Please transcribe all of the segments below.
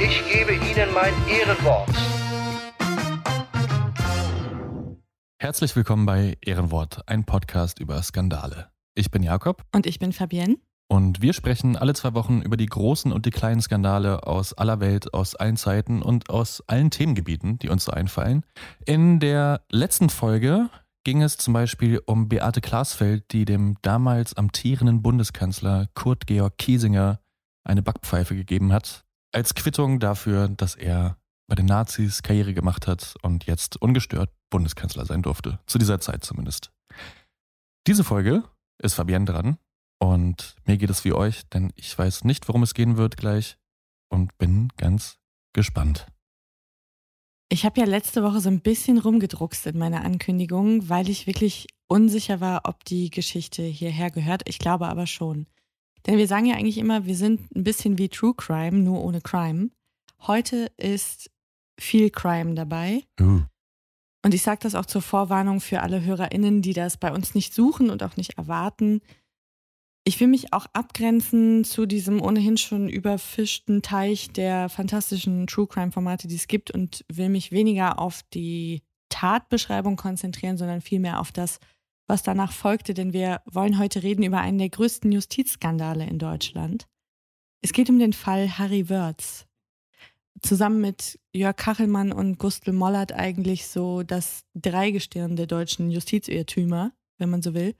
ich gebe Ihnen mein Ehrenwort. Herzlich willkommen bei Ehrenwort, ein Podcast über Skandale. Ich bin Jakob Und ich bin Fabienne. und wir sprechen alle zwei Wochen über die großen und die kleinen Skandale aus aller Welt, aus allen Zeiten und aus allen Themengebieten, die uns so einfallen. In der letzten Folge ging es zum Beispiel um Beate Glasfeld, die dem damals amtierenden Bundeskanzler Kurt Georg Kiesinger eine Backpfeife gegeben hat, als Quittung dafür, dass er bei den Nazis Karriere gemacht hat und jetzt ungestört Bundeskanzler sein durfte. Zu dieser Zeit zumindest. Diese Folge ist Fabienne dran und mir geht es wie euch, denn ich weiß nicht, worum es gehen wird gleich und bin ganz gespannt. Ich habe ja letzte Woche so ein bisschen rumgedruckst in meiner Ankündigung, weil ich wirklich unsicher war, ob die Geschichte hierher gehört. Ich glaube aber schon. Denn wir sagen ja eigentlich immer, wir sind ein bisschen wie True Crime, nur ohne Crime. Heute ist viel Crime dabei. Uh, Und ich sage das auch zur Vorwarnung für alle HörerInnen, die das bei uns nicht suchen und auch nicht erwarten. Ich will mich auch abgrenzen zu diesem ohnehin schon überfischten Teich der fantastischen True Crime-Formate, die es gibt und will mich weniger auf die Tatbeschreibung konzentrieren, sondern vielmehr auf das, was danach folgte, denn wir wollen heute reden über einen der größten Justizskandale in Deutschland. Es geht um den Fall Harry Wörz. Zusammen mit Jörg Kachelmann und Gustl Mollert eigentlich so das Dreigestirn der deutschen Justizirrtümer, wenn man so will.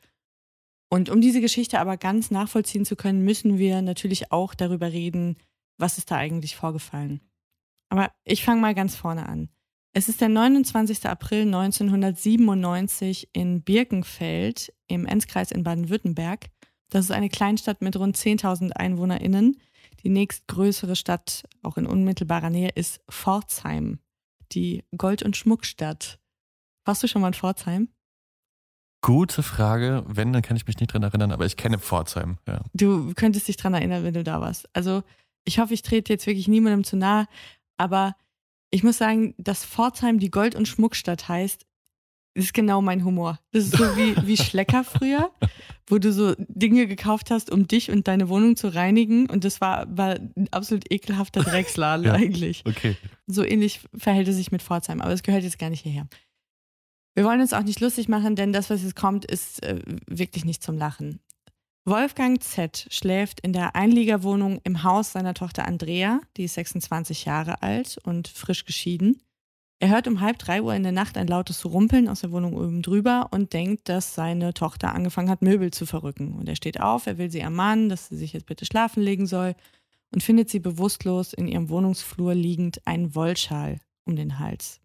Und um diese Geschichte aber ganz nachvollziehen zu können, müssen wir natürlich auch darüber reden, was ist da eigentlich vorgefallen. Aber ich fange mal ganz vorne an. Es ist der 29. April 1997 in Birkenfeld im Enzkreis in Baden-Württemberg. Das ist eine Kleinstadt mit rund 10.000 EinwohnerInnen. Die nächstgrößere Stadt, auch in unmittelbarer Nähe, ist Pforzheim, die Gold- und Schmuckstadt. Warst du schon mal in Pforzheim? gute Frage. Wenn, dann kann ich mich nicht dran erinnern, aber ich kenne Pforzheim. Ja. Du könntest dich dran erinnern, wenn du da warst. Also ich hoffe, ich trete jetzt wirklich niemandem zu nahe, aber ich muss sagen, dass Pforzheim die Gold- und Schmuckstadt heißt, ist genau mein Humor. Das ist so wie, wie Schlecker früher, wo du so Dinge gekauft hast, um dich und deine Wohnung zu reinigen und das war, war ein absolut ekelhafter Drecksladen Ja. eigentlich. Okay. So ähnlich verhält es sich mit Pforzheim, aber es gehört jetzt gar nicht hierher. Wir wollen uns auch nicht lustig machen, denn das, was jetzt kommt, ist äh, wirklich nicht zum Lachen. Wolfgang Z. schläft in der Einliegerwohnung im Haus seiner Tochter Andrea, die ist 26 Jahre alt und frisch geschieden. Er hört um halb drei Uhr in der Nacht ein lautes Rumpeln aus der Wohnung oben drüber und denkt, dass seine Tochter angefangen hat, Möbel zu verrücken. Und er steht auf, er will sie ermahnen, dass sie sich jetzt bitte schlafen legen soll und findet sie bewusstlos in ihrem Wohnungsflur liegend einen Wollschal um den Hals.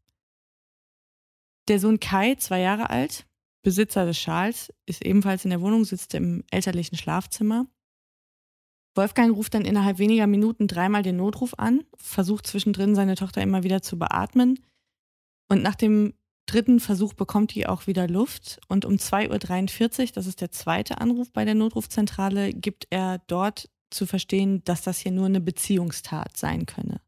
Der Sohn Kai, zwei Jahre alt, Besitzer des Schals, ist ebenfalls in der Wohnung, sitzt im elterlichen Schlafzimmer. Wolfgang ruft dann innerhalb weniger Minuten dreimal den Notruf an, versucht zwischendrin seine Tochter immer wieder zu beatmen. Und nach dem dritten Versuch bekommt die auch wieder Luft. Und um 2.43 Uhr, das ist der zweite Anruf bei der Notrufzentrale, gibt er dort zu verstehen, dass das hier nur eine Beziehungstat sein könne.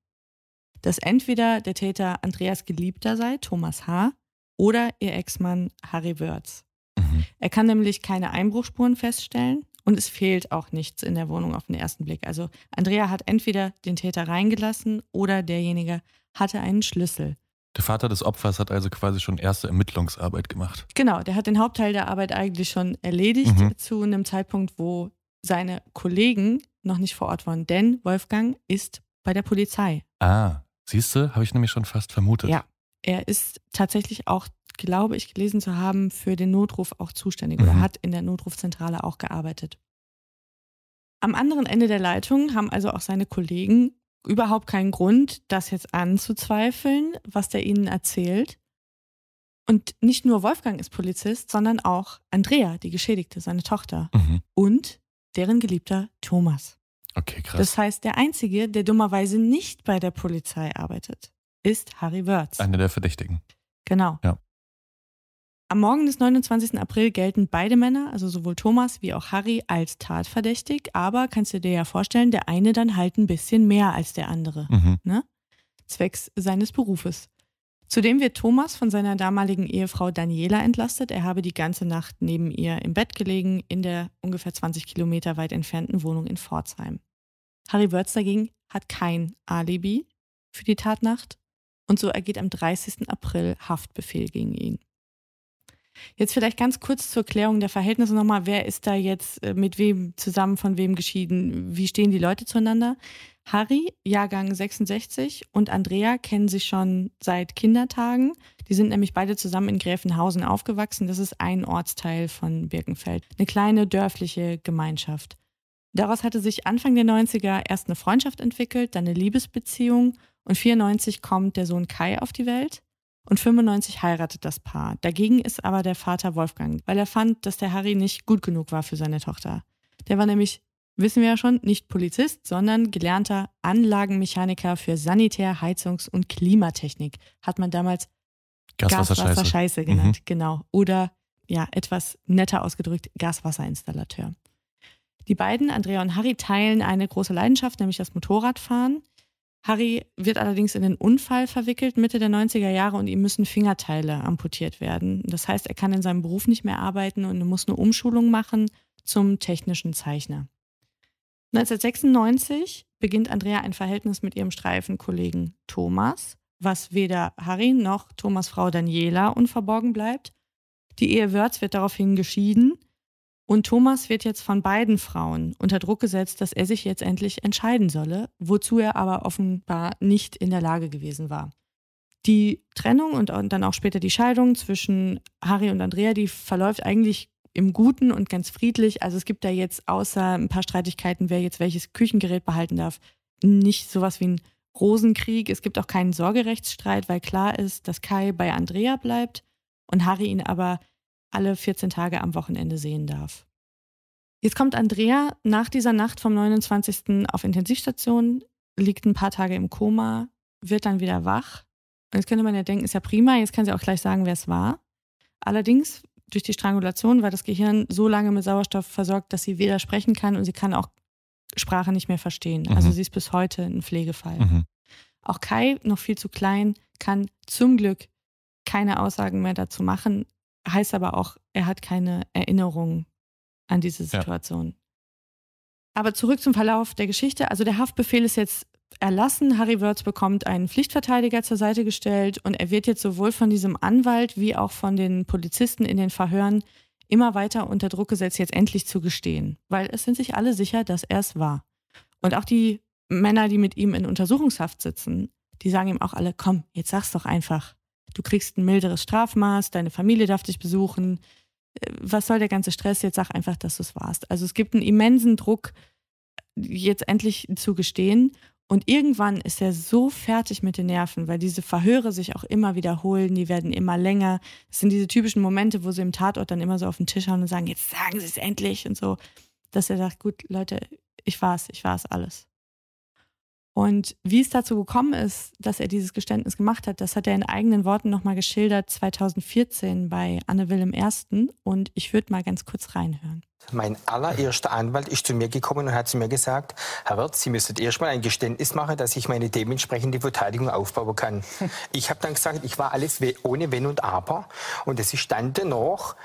Dass entweder der Täter Andreas Geliebter sei, Thomas H., oder ihr Ex-Mann Harry Wörz. Mhm. Er kann nämlich keine Einbruchspuren feststellen und es fehlt auch nichts in der Wohnung auf den ersten Blick. Also Andrea hat entweder den Täter reingelassen oder derjenige hatte einen Schlüssel. Der Vater des Opfers hat also quasi schon erste Ermittlungsarbeit gemacht. Genau, der hat den Hauptteil der Arbeit eigentlich schon erledigt Mhm. zu einem Zeitpunkt, wo seine Kollegen noch nicht vor Ort waren. Denn Wolfgang ist bei der Polizei. Ah, siehst du, habe ich nämlich schon fast vermutet. Ja, er ist tatsächlich auch, glaube ich, gelesen zu haben, für den Notruf auch zuständig oder Mhm. hat in der Notrufzentrale auch gearbeitet. Am anderen Ende der Leitung haben also auch seine Kollegen überhaupt keinen Grund, das jetzt anzuzweifeln, was der ihnen erzählt. Und nicht nur Wolfgang ist Polizist, sondern auch Andrea, die Geschädigte, seine Tochter. Mhm. Und deren Geliebter Thomas. Okay, krass. Das heißt, der Einzige, der dummerweise nicht bei der Polizei arbeitet, ist Harry Wörth. Einer der Verdächtigen. Genau. Ja. Am Morgen des 29. April gelten beide Männer, also sowohl Thomas wie auch Harry, als tatverdächtig, aber kannst du dir ja vorstellen, der eine dann halt ein bisschen mehr als der andere, Mhm. ne? Zwecks seines Berufes. Zudem wird Thomas von seiner damaligen Ehefrau Daniela entlastet. Er habe die ganze Nacht neben ihr im Bett gelegen, in der ungefähr 20 Kilometer weit entfernten Wohnung in Pforzheim. Harry Wörz dagegen hat kein Alibi für die Tatnacht und so ergeht am 30. April Haftbefehl gegen ihn. Jetzt vielleicht ganz kurz zur Klärung der Verhältnisse nochmal. Wer ist da jetzt äh, mit wem zusammen, von wem geschieden? Wie stehen die Leute zueinander? Harry, Jahrgang 66 und Andrea kennen sich schon seit Kindertagen. Die sind nämlich beide zusammen in Gräfenhausen aufgewachsen. Das ist ein Ortsteil von Birkenfeld. Eine kleine dörfliche Gemeinschaft. Daraus hatte sich Anfang der 90er erst eine Freundschaft entwickelt, dann eine Liebesbeziehung und 94 kommt der Sohn Kai auf die Welt und 95 heiratet das Paar. Dagegen ist aber der Vater Wolfgang, weil er fand, dass der Harry nicht gut genug war für seine Tochter. Der war nämlich, wissen wir ja schon, nicht Polizist, sondern gelernter Anlagenmechaniker für Sanitär-, Heizungs- und Klimatechnik. Hat man damals Gaswasserscheiße. Gaswasserscheiße genannt, genau. Oder ja, etwas netter ausgedrückt, Gaswasserinstallateur. Die beiden, Andrea und Harry, teilen eine große Leidenschaft, nämlich das Motorradfahren. Harry wird allerdings in einen Unfall verwickelt Mitte der 90er Jahre und ihm müssen Fingerteile amputiert werden. Das heißt, er kann in seinem Beruf nicht mehr arbeiten und muss eine Umschulung machen zum technischen Zeichner. 1996 beginnt Andrea ein Verhältnis mit ihrem Streifenkollegen Thomas, was weder Harry noch Thomas Frau Daniela unverborgen bleibt. Die Ehe Wörz wird daraufhin geschieden und Thomas wird jetzt von beiden Frauen unter Druck gesetzt, dass er sich jetzt endlich entscheiden solle, wozu er aber offenbar nicht in der Lage gewesen war. Die Trennung und dann auch später die Scheidung zwischen Harry und Andrea, die verläuft eigentlich im Guten und ganz friedlich. Also es gibt da jetzt außer ein paar Streitigkeiten, wer jetzt welches Küchengerät behalten darf, nicht sowas wie ein Rosenkrieg. Es gibt auch keinen Sorgerechtsstreit, weil klar ist, dass Kai bei Andrea bleibt und Harry ihn aber alle 14 Tage am Wochenende sehen darf. Jetzt kommt Andrea nach dieser Nacht vom 29. auf Intensivstation, liegt ein paar Tage im Koma, wird dann wieder wach. Und jetzt könnte man ja denken, ist ja prima, jetzt kann sie auch gleich sagen, wer es war. Allerdings, durch die Strangulation war das Gehirn so lange mit Sauerstoff versorgt, dass sie weder sprechen kann und sie kann auch Sprache nicht mehr verstehen. Mhm. Also sie ist bis heute ein Pflegefall. Mhm. Auch Kai, noch viel zu klein, kann zum Glück keine Aussagen mehr dazu machen, heißt aber auch, er hat keine Erinnerung an diese Ja. Situation. Aber zurück zum Verlauf der Geschichte. Also der Haftbefehl ist jetzt erlassen. Harry Wörth bekommt einen Pflichtverteidiger zur Seite gestellt und er wird jetzt sowohl von diesem Anwalt wie auch von den Polizisten in den Verhören immer weiter unter Druck gesetzt, jetzt endlich zu gestehen. Weil es sind sich alle sicher, dass er es war. Und auch die Männer, die mit ihm in Untersuchungshaft sitzen, die sagen ihm auch alle, komm, jetzt sag's doch einfach. Du kriegst ein milderes Strafmaß, deine Familie darf dich besuchen. Äh, Was soll der ganze Stress? Jetzt sag einfach, dass du es warst. Also es gibt einen immensen Druck, jetzt endlich zu gestehen. Und irgendwann ist er so fertig mit den Nerven, weil diese Verhöre sich auch immer wiederholen, die werden immer länger. Das sind diese typischen Momente, wo sie im Tatort dann immer so auf den Tisch hauen und sagen, jetzt sagen sie es endlich und so, dass er sagt, gut, Leute, ich war's, ich war's alles. Und wie es dazu gekommen ist, dass er dieses Geständnis gemacht hat, das hat er in eigenen Worten nochmal geschildert 2014 bei Anne Will im Ersten. Und ich würde mal ganz kurz reinhören. Mein allererster Anwalt ist zu mir gekommen und hat zu mir gesagt, Herr Wirth, Sie müsstet erstmal ein Geständnis machen, dass ich meine dementsprechende Verteidigung aufbauen kann. Ich habe dann gesagt, ich war alles ohne Wenn und Aber. Und es ist dann dennoch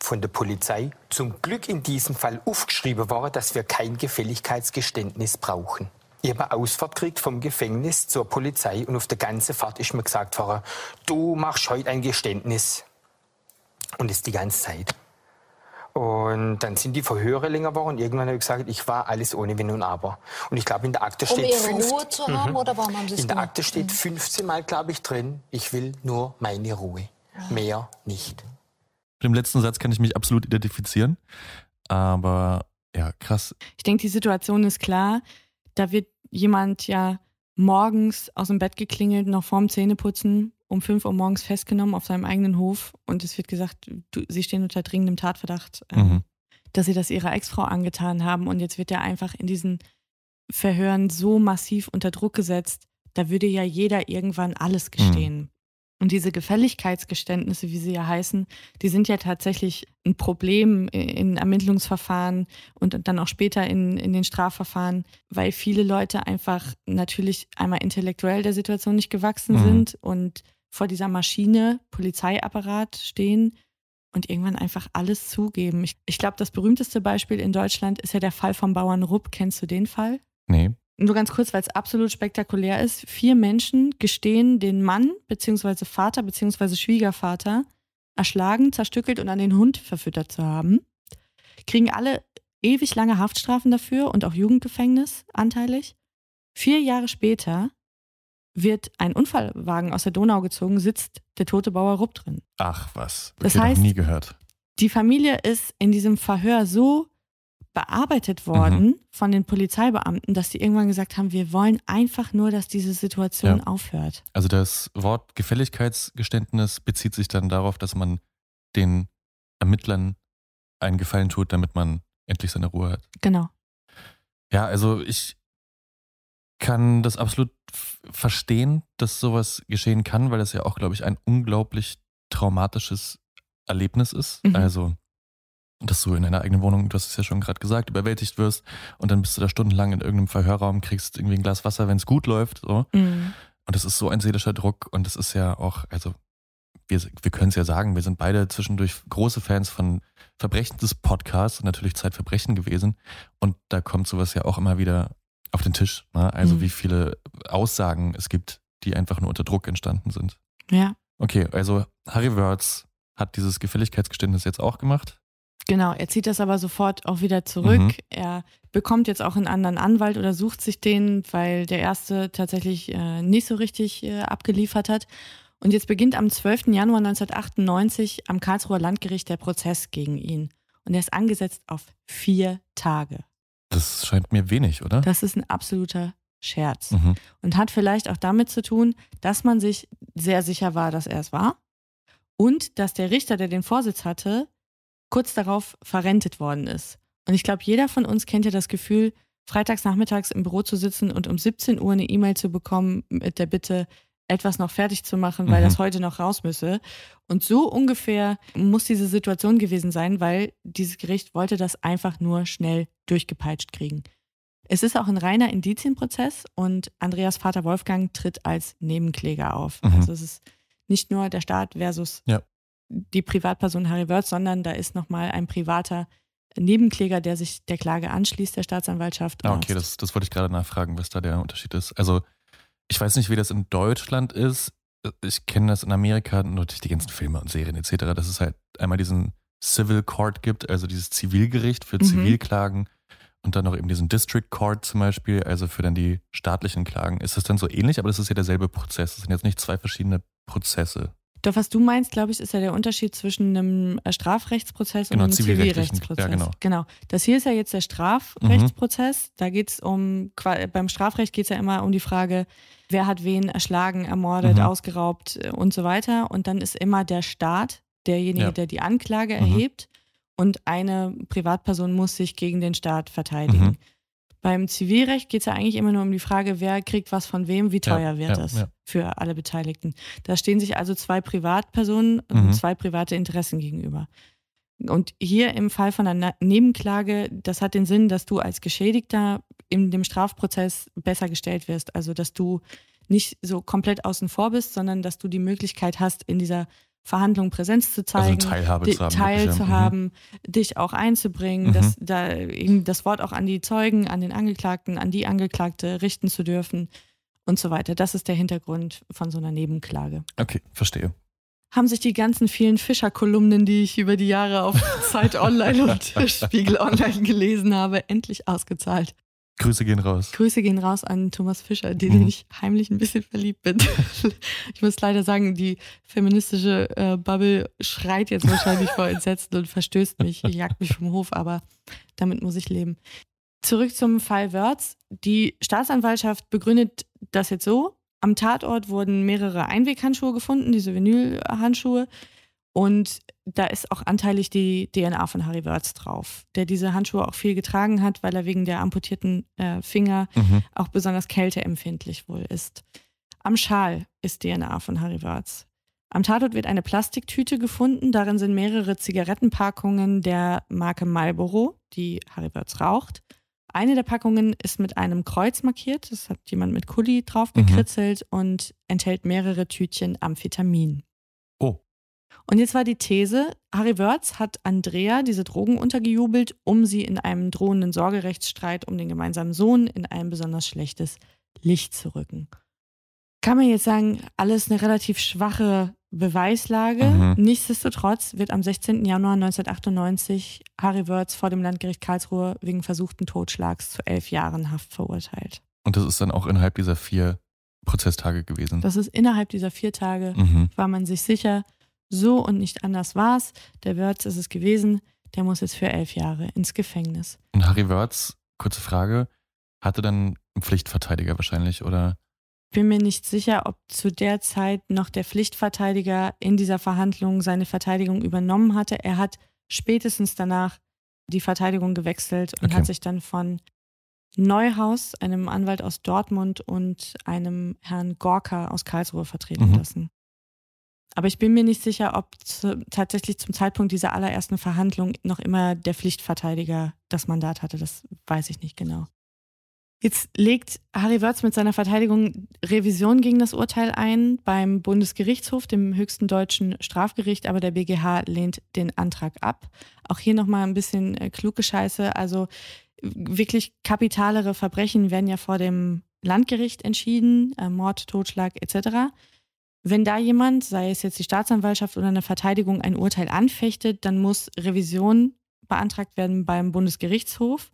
von der Polizei zum Glück in diesem Fall aufgeschrieben worden, dass wir kein Gefälligkeitsgeständnis brauchen. Ich habe eine Ausfahrt gekriegt vom Gefängnis zur Polizei und auf der ganzen Fahrt ist mir gesagt worden, du machst heute ein Geständnis. Und das die ganze Zeit. Und dann sind die Verhöre länger geworden und irgendwann habe ich gesagt, ich war alles ohne Wenn und Aber. Und ich glaube, in der Akte Um steht... ihre fünf- Ruhe zu haben, oder warum haben Sie es In der gemacht? Akte steht 15 Mal, glaube ich, drin, ich will nur meine Ruhe. Mehr nicht. Mit dem letzten Satz kann ich mich absolut identifizieren. Aber ja, krass. Ich denke, die Situation ist klar. Da wird jemand ja morgens aus dem Bett geklingelt, noch vorm Zähneputzen, um 5 Uhr morgens festgenommen auf seinem eigenen Hof. Und es wird gesagt, du, sie stehen unter dringendem Tatverdacht, ähm, Mhm. dass sie das ihrer Ex-Frau angetan haben. Und jetzt wird er einfach in diesen Verhören so massiv unter Druck gesetzt. Da würde ja jeder irgendwann alles gestehen. Und diese Gefälligkeitsgeständnisse, wie sie ja heißen, die sind ja tatsächlich ein Problem in Ermittlungsverfahren und dann auch später in, in den Strafverfahren, weil viele Leute einfach natürlich einmal intellektuell der Situation nicht gewachsen Mhm. sind und vor dieser Maschine, Polizeiapparat stehen und irgendwann einfach alles zugeben. Ich, ich glaube, das berühmteste Beispiel in Deutschland ist ja der Fall vom Bauern Rupp. Kennst du den Fall? Nee. Nur ganz kurz, weil es absolut spektakulär ist. Vier Menschen gestehen, den Mann bzw. Vater bzw. Schwiegervater erschlagen, zerstückelt und an den Hund verfüttert zu haben. Kriegen alle ewig lange Haftstrafen dafür und auch Jugendgefängnis anteilig. Vier Jahre später wird ein Unfallwagen aus der Donau gezogen, sitzt der tote Bauer Rupp drin. Ach was. Das noch heißt- nie gehört. Die Familie ist in diesem Verhör so bearbeitet worden von den Polizeibeamten, dass die irgendwann gesagt haben, wir wollen einfach nur, dass diese Situation Ja. aufhört. Also das Wort Gefälligkeitsgeständnis bezieht sich dann darauf, dass man den Ermittlern einen Gefallen tut, damit man endlich seine Ruhe hat. Genau. Ja, also ich kann das absolut verstehen, dass sowas geschehen kann, weil das ja auch, glaube ich, ein unglaublich traumatisches Erlebnis ist. Mhm. Also, dass du in deiner eigenen Wohnung, du hast es ja schon gerade gesagt, überwältigt wirst und dann bist du da stundenlang in irgendeinem Verhörraum, kriegst irgendwie ein Glas Wasser, wenn es gut läuft. So. Mhm. Und das ist so ein seelischer Druck und es ist ja auch, also wir, wir können es ja sagen, wir sind beide zwischendurch große Fans von Verbrechen des Podcasts und natürlich Zeitverbrechen gewesen. Und da kommt sowas ja auch immer wieder auf den Tisch. Ne? Also Mhm. wie viele Aussagen es gibt, die einfach nur unter Druck entstanden sind. Ja, Okay, also Harry Wörz hat dieses Gefälligkeitsgeständnis jetzt auch gemacht. Genau. Er zieht das aber sofort auch wieder zurück. Mhm. Er bekommt jetzt auch einen anderen Anwalt oder sucht sich den, weil der erste tatsächlich äh, nicht so richtig äh, abgeliefert hat. Und jetzt beginnt am 12. Januar 1998 am Karlsruher Landgericht der Prozess gegen ihn. Und er ist angesetzt auf vier Tage. Das scheint mir wenig, oder? Das ist ein absoluter Scherz. Mhm. Und hat vielleicht auch damit zu tun, dass man sich sehr sicher war, dass er es war. Und dass der Richter, der den Vorsitz hatte, kurz darauf verrentet worden ist. Und ich glaube, jeder von uns kennt ja das Gefühl, freitags nachmittags im Büro zu sitzen und um 17 Uhr eine E-Mail zu bekommen mit der Bitte, etwas noch fertig zu machen, weil Mhm. das heute noch raus müsse. Und so ungefähr muss diese Situation gewesen sein, weil dieses Gericht wollte das einfach nur schnell durchgepeitscht kriegen. Es ist auch ein reiner Indizienprozess und Andreas Vater Wolfgang tritt als Nebenkläger auf. Mhm. Also es ist nicht nur der Staat versus Ja. Die Privatperson Harry Wörth, sondern da ist nochmal ein privater Nebenkläger, der sich der Klage anschließt, der Staatsanwaltschaft. Ah, okay, das, das wollte ich gerade nachfragen, was da der Unterschied ist. Also, ich weiß nicht, wie das in Deutschland ist. Ich kenne das in Amerika nur durch die ganzen Filme und Serien etc., dass es halt einmal diesen Civil Court gibt, also dieses Zivilgericht für Mhm. Zivilklagen und dann noch eben diesen District Court zum Beispiel, also für dann die staatlichen Klagen. Ist das dann so ähnlich, aber das ist ja derselbe Prozess. Das sind jetzt nicht zwei verschiedene Prozesse. Doch was du meinst, glaube ich, ist ja der Unterschied zwischen einem äh, Strafrechtsprozess Genau, und einem Zivilrechtsprozess. ja, genau. genau. Das hier ist ja jetzt der Strafrechtsprozess. Da geht es um, qua- beim Strafrecht geht es ja immer um die Frage, wer hat wen erschlagen, ermordet, Mhm. ausgeraubt äh, und so weiter. Und dann ist immer der Staat derjenige, Ja. der die Anklage Mhm. erhebt. Und eine Privatperson muss sich gegen den Staat verteidigen. Mhm. Beim Zivilrecht geht es ja eigentlich immer nur um die Frage, wer kriegt was von wem, wie Ja, teuer wird ja, es ja. für alle Beteiligten. Da stehen sich also zwei Privatpersonen Mhm. und zwei private Interessen gegenüber. Und hier im Fall von einer Nebenklage, das hat den Sinn, dass du als Geschädigter in dem Strafprozess besser gestellt wirst. Also, dass du nicht so komplett außen vor bist, sondern dass du die Möglichkeit hast, in dieser Verhandlung Präsenz zu Also zeigen, Teilhabe di- zu haben. Teil zu Mhm. haben, dich auch einzubringen, Mhm. dass da eben das Wort auch an die Zeugen, an den Angeklagten, an die Angeklagte richten zu dürfen und so weiter. Das ist der Hintergrund von so einer Nebenklage. Okay, verstehe. haben sich die ganzen vielen Fischer-Kolumnen, die ich über die Jahre auf Zeit Online und Spiegel Online gelesen habe, endlich ausgezahlt. Grüße gehen raus. Grüße gehen raus an Thomas Fischer, den mhm. ich heimlich ein bisschen verliebt bin. ich muss leider sagen, die feministische äh, Bubble schreit jetzt wahrscheinlich vor Entsetzen und verstößt mich, jagt mich vom Hof, aber damit muss ich leben. Zurück zum Fall Wörz. Die Staatsanwaltschaft begründet das jetzt so. Am Tatort wurden mehrere Einweghandschuhe gefunden, diese Vinylhandschuhe. Und da ist auch anteilig die DNA von Harry Wörz drauf, der diese Handschuhe auch viel getragen hat, weil er wegen der amputierten äh, Finger mhm. auch besonders kälteempfindlich wohl ist. Am Schal ist DNA von Harry Wörz. Am Tatort wird eine Plastiktüte gefunden. Darin sind mehrere Zigarettenpackungen der Marke Marlboro, die Harry Wörz raucht. Eine der Packungen ist mit einem Kreuz markiert. Das hat jemand mit Kuli drauf gekritzelt mhm. und enthält mehrere Tütchen Amphetamin. Und jetzt war die These, Harry Wörz hat Andrea diese Drogen untergejubelt, um sie in einem drohenden Sorgerechtsstreit um den gemeinsamen Sohn in ein besonders schlechtes Licht zu rücken. Kann man jetzt sagen, alles eine relativ schwache Beweislage. Mhm. Nichtsdestotrotz wird am 16. Januar 1998 Harry Wörz vor dem Landgericht Karlsruhe wegen versuchten Totschlags zu elf Jahren Haft verurteilt. Und das ist dann auch innerhalb dieser vier Prozesstage gewesen. Das ist innerhalb dieser vier Tage, mhm. war man sich sicher, so und nicht anders war's. Der Wörz ist es gewesen. Der muss jetzt für elf Jahre ins Gefängnis. Und Harry Wörz, kurze Frage, hatte dann einen Pflichtverteidiger wahrscheinlich, oder? Bin mir nicht sicher, ob zu der Zeit noch der Pflichtverteidiger in dieser Verhandlung seine Verteidigung übernommen hatte. Er hat spätestens danach die Verteidigung gewechselt und okay. hat sich dann von Neuhaus, einem Anwalt aus Dortmund und einem Herrn Gorka aus Karlsruhe vertreten mhm. lassen. Aber ich bin mir nicht sicher, ob tatsächlich zum Zeitpunkt dieser allerersten Verhandlung noch immer der Pflichtverteidiger das Mandat hatte. Das weiß ich nicht genau. Jetzt legt Harry Wörz mit seiner Verteidigung Revision gegen das Urteil ein beim Bundesgerichtshof, dem höchsten deutschen Strafgericht, aber der BGH lehnt den Antrag ab. Auch hier nochmal ein bisschen äh, kluge Scheiße. Also wirklich kapitalere Verbrechen werden ja vor dem Landgericht entschieden, äh, Mord, Totschlag etc. Wenn da jemand, sei es jetzt die Staatsanwaltschaft oder eine Verteidigung, ein Urteil anfechtet, dann muss Revision beantragt werden beim Bundesgerichtshof.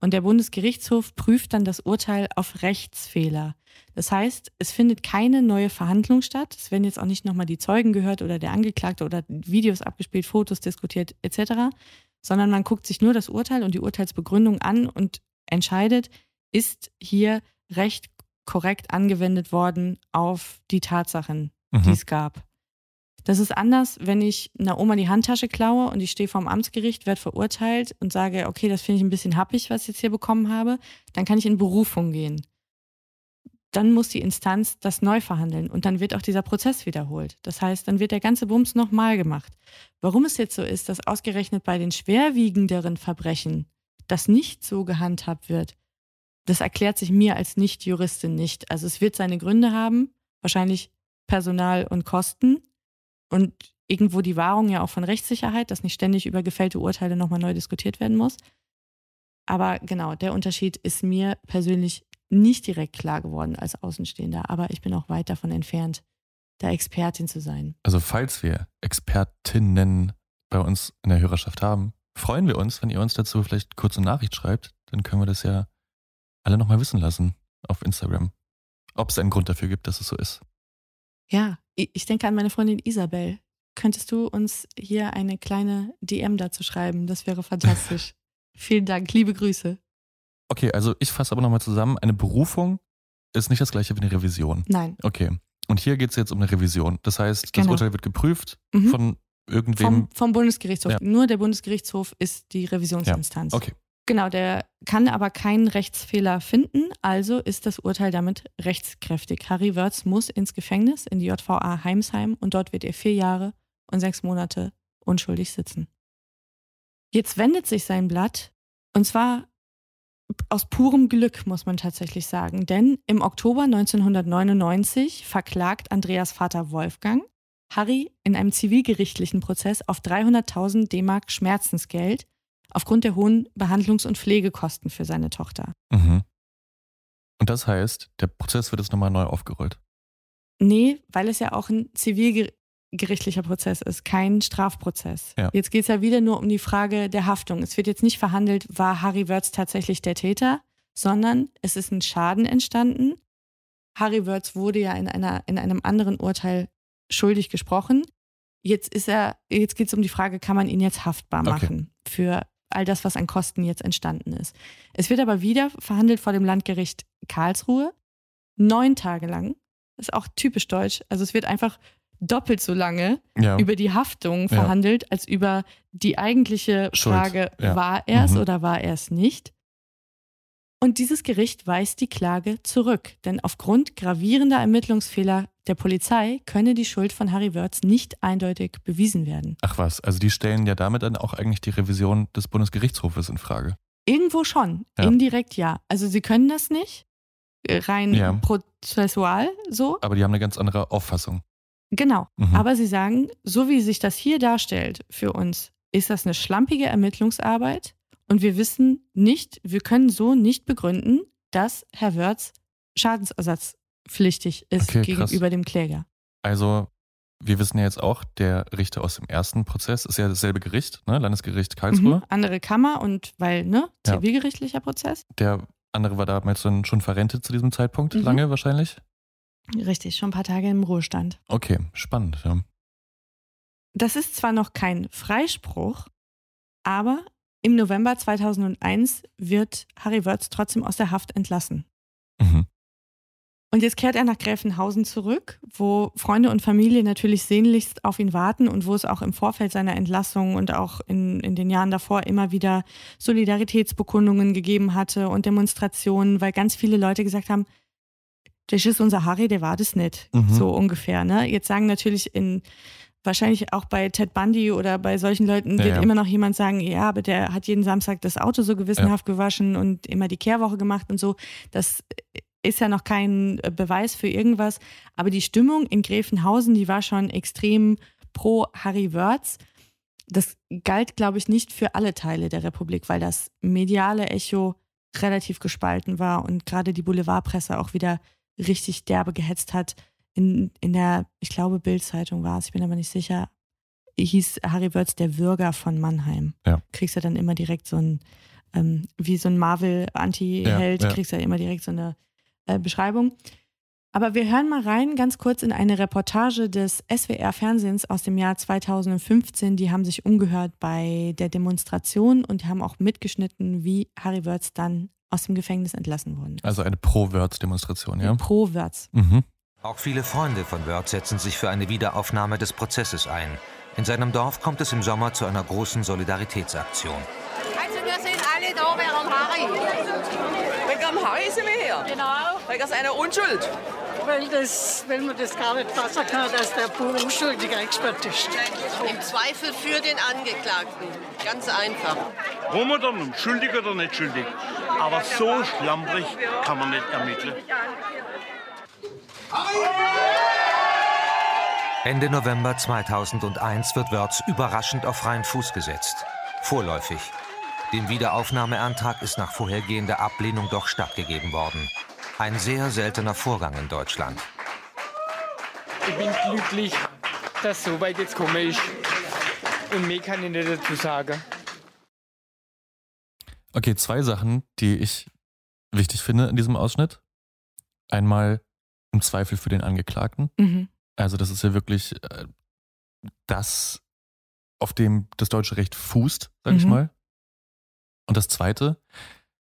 Und der Bundesgerichtshof prüft dann das Urteil auf Rechtsfehler. Das heißt, es findet keine neue Verhandlung statt. Es werden jetzt auch nicht nochmal die Zeugen gehört oder der Angeklagte oder Videos abgespielt, Fotos diskutiert etc., sondern man guckt sich nur das Urteil und die Urteilsbegründung an und entscheidet, ist hier Recht korrekt angewendet worden auf die Tatsachen, mhm. die es gab. Das ist anders, wenn ich einer Oma die Handtasche klaue und ich stehe vorm Amtsgericht, werde verurteilt und sage, okay, das finde ich ein bisschen happig, was ich jetzt hier bekommen habe, dann kann ich in Berufung gehen. Dann muss die Instanz das neu verhandeln und dann wird auch dieser Prozess wiederholt. Das heißt, dann wird der ganze Bums nochmal gemacht. Warum es jetzt so ist, dass ausgerechnet bei den schwerwiegenderen Verbrechen das nicht so gehandhabt wird, das erklärt sich mir als Nicht-Juristin nicht. Also es wird seine Gründe haben, wahrscheinlich Personal und Kosten und irgendwo die Wahrung ja auch von Rechtssicherheit, dass nicht ständig über gefällte Urteile nochmal neu diskutiert werden muss. Aber genau, der Unterschied ist mir persönlich nicht direkt klar geworden als Außenstehender, aber ich bin auch weit davon entfernt, da Expertin zu sein. Also falls wir Expertinnen bei uns in der Hörerschaft haben, freuen wir uns, wenn ihr uns dazu vielleicht kurze Nachricht schreibt. Dann können wir das ja alle nochmal wissen lassen auf Instagram, ob es einen Grund dafür gibt, dass es so ist. Ja, ich denke an meine Freundin Isabel. Könntest du uns hier eine kleine DM dazu schreiben? Das wäre fantastisch. Vielen Dank, liebe Grüße. Okay, also ich fasse aber nochmal zusammen. Eine Berufung ist nicht das gleiche wie eine Revision. Nein. Okay. Und hier geht es jetzt um eine Revision. Das heißt, genau. das Urteil wird geprüft mhm. von irgendwem. Vom, vom Bundesgerichtshof. Ja. Nur der Bundesgerichtshof ist die Revisionsinstanz. Ja. Okay. Genau, der kann aber keinen Rechtsfehler finden, also ist das Urteil damit rechtskräftig. Harry Wörz muss ins Gefängnis in die JVA Heimsheim und dort wird er vier Jahre und sechs Monate unschuldig sitzen. Jetzt wendet sich sein Blatt und zwar aus purem Glück, muss man tatsächlich sagen, denn im Oktober 1999 verklagt Andreas Vater Wolfgang Harry in einem zivilgerichtlichen Prozess auf 300.000 D-Mark Schmerzensgeld aufgrund der hohen Behandlungs- und Pflegekosten für seine Tochter. Mhm. Und das heißt, der Prozess wird jetzt nochmal neu aufgerollt? Nee, weil es ja auch ein Zivilgericht gerichtlicher Prozess ist, kein Strafprozess. Ja. Jetzt geht es ja wieder nur um die Frage der Haftung. Es wird jetzt nicht verhandelt, war Harry Wörz tatsächlich der Täter, sondern es ist ein Schaden entstanden. Harry Wörz wurde ja in, einer, in einem anderen Urteil schuldig gesprochen. Jetzt ist er, jetzt geht es um die Frage, kann man ihn jetzt haftbar Okay. machen für all das, was an Kosten jetzt entstanden ist. Es wird aber wieder verhandelt vor dem Landgericht Karlsruhe, neun Tage lang. Das ist auch typisch deutsch. Also es wird einfach doppelt so lange Ja. über die Haftung Ja. verhandelt, als über die eigentliche Schuld, Frage, ja. war er es Mhm. oder war er es nicht. Und dieses Gericht weist die Klage zurück, denn aufgrund gravierender Ermittlungsfehler der Polizei könne die Schuld von Harry Wörz nicht eindeutig bewiesen werden. Ach was, also die stellen ja damit dann auch eigentlich die Revision des Bundesgerichtshofes in Frage. Irgendwo schon, Ja. indirekt ja. Also sie können das nicht, rein Ja. prozessual so, Aber die haben eine ganz andere Auffassung. Genau. Mhm. Aber sie sagen, so wie sich das hier darstellt für uns, ist das eine schlampige Ermittlungsarbeit und wir wissen nicht, wir können so nicht begründen, dass Herr Wörz schadensersatzpflichtig ist Okay, krass. gegenüber dem Kläger. Also, wir wissen ja jetzt auch, der Richter aus dem ersten Prozess ist ja dasselbe Gericht, ne? Landesgericht Karlsruhe. Mhm. Andere Kammer und weil, ne, Ja. zivilgerichtlicher Prozess. Der andere war damals dann schon verrentet zu diesem Zeitpunkt, Mhm. lange wahrscheinlich. Richtig, schon ein paar Tage im Ruhestand. Okay, spannend. Ja. Das ist zwar noch kein Freispruch, aber im November 2001 wird Harry Wörz trotzdem aus der Haft entlassen. Mhm. Und jetzt kehrt er nach Gräfenhausen zurück, wo Freunde und Familie natürlich sehnlichst auf ihn warten und wo es auch im Vorfeld seiner Entlassung und auch in, in den Jahren davor immer wieder Solidaritätsbekundungen gegeben hatte und Demonstrationen, weil ganz viele Leute gesagt haben, das ist unser Harry, der war das nicht. Mhm. So ungefähr. Ne? Jetzt sagen natürlich in wahrscheinlich auch bei Ted Bundy oder bei solchen Leuten Ja, wird ja. immer noch jemand sagen, ja, aber der hat jeden Samstag das Auto so gewissenhaft gewaschen und immer die Kehrwoche gemacht und so. Das ist ja noch kein äh, Beweis für irgendwas. Aber die Stimmung in Gräfenhausen, die war schon extrem pro Harry Wörz. Das galt, glaube ich, nicht für alle Teile der Republik, weil das mediale Echo relativ gespalten war und gerade die Boulevardpresse auch wieder richtig derbe gehetzt hat. In, in der, ich glaube, Bild-Zeitung war es, ich bin aber nicht sicher, hieß Harry Wörz der Bürger von Mannheim. Ja. Kriegst du dann immer direkt so ein, ähm, wie so ein Marvel-Anti-Held, Ja, ja. kriegst du ja immer direkt so eine äh, Beschreibung. Aber wir hören mal rein, ganz kurz in eine Reportage des SWR-Fernsehens aus dem Jahr 2015. Die haben sich umgehört bei der Demonstration und haben auch mitgeschnitten, wie Harry Wörz dann aus dem Gefängnis entlassen worden ist. Also eine Pro-Wörth-Demonstration, ja? Pro Wörz. Mhm. Auch viele Freunde von Wörth setzen sich für eine Wiederaufnahme des Prozesses ein. In seinem Dorf kommt es im Sommer zu einer großen Solidaritätsaktion. Also wir sind alle da wegen Harry. Wegen dem Harry sind wir hier. Genau. Wegen seiner Unschuld. Weil, das, weil man das gar nicht fassen kann, dass der pur unschuldig eingesperrt ist. Im Zweifel für den Angeklagten. Ganz einfach. Warum er dann schuldig oder nicht schuldig? Aber so schlamprig kann man nicht ermitteln. Ende November 2001 wird Wörth überraschend auf freien Fuß gesetzt. Vorläufig. Dem Wiederaufnahmeantrag ist nach vorhergehender Ablehnung doch stattgegeben worden. Ein sehr seltener Vorgang in Deutschland. Ich bin glücklich, dass so weit jetzt gekommen ist. Und mehr kann ich nicht dazu sagen. Okay, zwei Sachen, die ich wichtig finde in diesem Ausschnitt. Einmal im Zweifel für den Angeklagten. Mhm. Also das ist ja wirklich äh, das, auf dem das deutsche Recht fußt, sag ich Mhm. mal. Und das Zweite,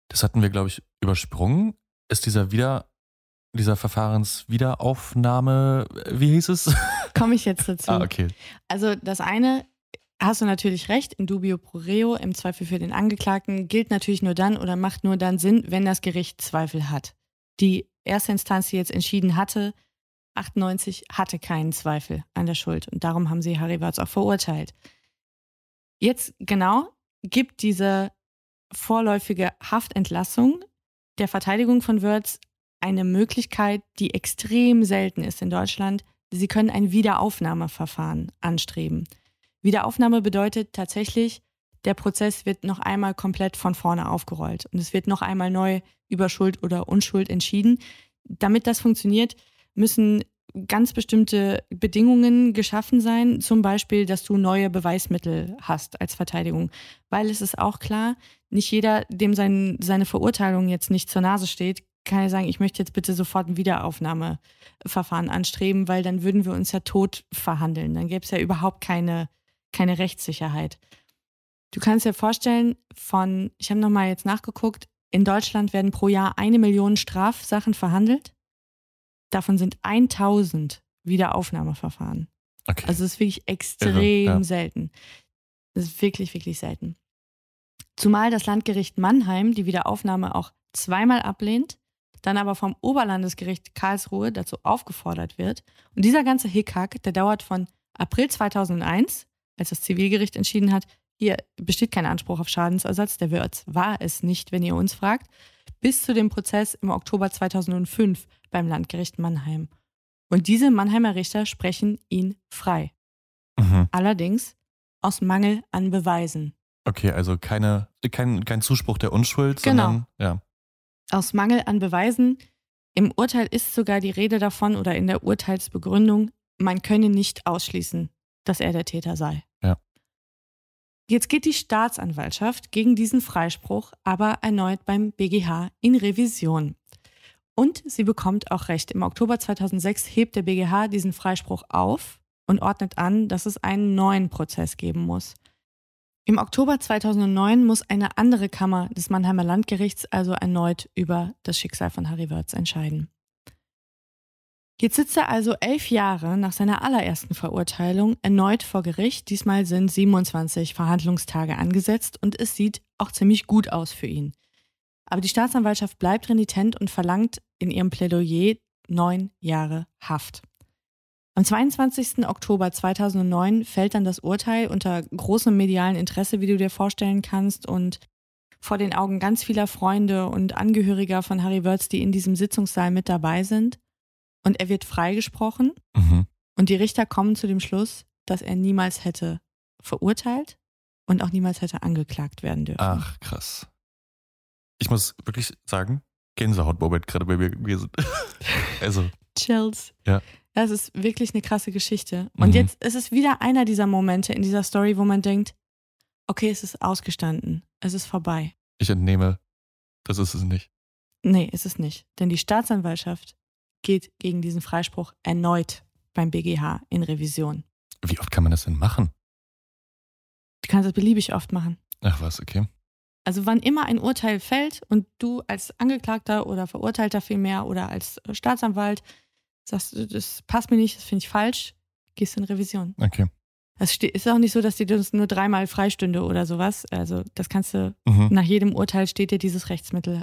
das hatten wir, glaube ich, übersprungen, ist dieser wieder, dieser Verfahrenswiederaufnahme, äh, wie hieß es? Komme ich jetzt dazu. ah, okay. Also das eine, hast du natürlich recht, in dubio pro reo, im Zweifel für den Angeklagten, gilt natürlich nur dann oder macht nur dann Sinn, wenn das Gericht Zweifel hat. Die erste Instanz, die jetzt entschieden hatte, 98, hatte keinen Zweifel an der Schuld. Und darum haben sie Harry Wörz auch verurteilt. Jetzt genau gibt diese vorläufige Haftentlassung der Verteidigung von Wörz eine Möglichkeit, die extrem selten ist in Deutschland. Sie können ein Wiederaufnahmeverfahren anstreben. Wiederaufnahme bedeutet tatsächlich, der Prozess wird noch einmal komplett von vorne aufgerollt und es wird noch einmal neu über Schuld oder Unschuld entschieden. Damit das funktioniert, müssen ganz bestimmte Bedingungen geschaffen sein, zum Beispiel, dass du neue Beweismittel hast als Verteidigung. Weil es ist auch klar, nicht jeder, dem sein, seine Verurteilung jetzt nicht zur Nase steht, kann ja sagen, ich möchte jetzt bitte sofort ein Wiederaufnahmeverfahren anstreben, weil dann würden wir uns ja tot verhandeln. Dann gäbe es ja überhaupt keine, keine Rechtssicherheit. Du kannst dir vorstellen, von, ich habe nochmal jetzt nachgeguckt, in Deutschland werden pro Jahr eine Million Strafsachen verhandelt. Davon sind 1000 Wiederaufnahmeverfahren. Okay. Also es ist wirklich extrem Irre, ja. selten. Das ist wirklich, wirklich selten. Zumal das Landgericht Mannheim die Wiederaufnahme auch zweimal ablehnt, dann aber vom Oberlandesgericht Karlsruhe dazu aufgefordert wird. Und dieser ganze Hickhack, der dauert von April 2001, als das Zivilgericht entschieden hat, hier besteht kein Anspruch auf Schadensersatz, der Wirt war es nicht, wenn ihr uns fragt, bis zu dem Prozess im Oktober 2005 beim Landgericht Mannheim. Und diese Mannheimer Richter sprechen ihn frei. Mhm. Allerdings aus Mangel an Beweisen. Okay, also keine, kein, kein Zuspruch der Unschuld, Genau. sondern ja. Aus Mangel an Beweisen. Im Urteil ist sogar die Rede davon oder in der Urteilsbegründung, man könne nicht ausschließen, dass er der Täter sei. Jetzt geht die Staatsanwaltschaft gegen diesen Freispruch aber erneut beim BGH in Revision. Und sie bekommt auch recht. Im Oktober 2006 hebt der BGH diesen Freispruch auf und ordnet an, dass es einen neuen Prozess geben muss. Im Oktober 2009 muss eine andere Kammer des Mannheimer Landgerichts also erneut über das Schicksal von Harry Wörz entscheiden. Jetzt sitzt er also elf Jahre nach seiner allerersten Verurteilung erneut vor Gericht. Diesmal sind 27 Verhandlungstage angesetzt und es sieht auch ziemlich gut aus für ihn. Aber die Staatsanwaltschaft bleibt renitent und verlangt in ihrem Plädoyer neun Jahre Haft. Am 22. Oktober 2009 fällt dann das Urteil unter großem medialen Interesse, wie du dir vorstellen kannst, und vor den Augen ganz vieler Freunde und Angehöriger von Harry Wörz, die in diesem Sitzungssaal mit dabei sind. Und er wird freigesprochen. Mhm. Und die Richter kommen zu dem Schluss, dass er niemals hätte verurteilt und auch niemals hätte angeklagt werden dürfen. Ach, krass. Ich muss wirklich sagen, Gänsehaut-Moment gerade bei mir gewesen. also, Chills. ja. Das ist wirklich eine krasse Geschichte. Und Mhm. jetzt ist es wieder einer dieser Momente in dieser Story, wo man denkt, okay, es ist ausgestanden. Es ist vorbei. Ich entnehme, das ist es nicht. Nee, ist es nicht. Denn die Staatsanwaltschaft geht gegen diesen Freispruch erneut beim BGH in Revision. Wie oft kann man das denn machen? Du kannst das beliebig oft machen. Ach was, okay. Also wann immer ein Urteil fällt und du als Angeklagter oder Verurteilter vielmehr oder als äh, Staatsanwalt sagst, du, das passt mir nicht, das finde ich falsch, gehst in Revision. Okay. Es ist auch nicht so, dass dir das nur dreimal freistünde oder sowas. Also das kannst du, Mhm. nach jedem Urteil steht dir dieses Rechtsmittel.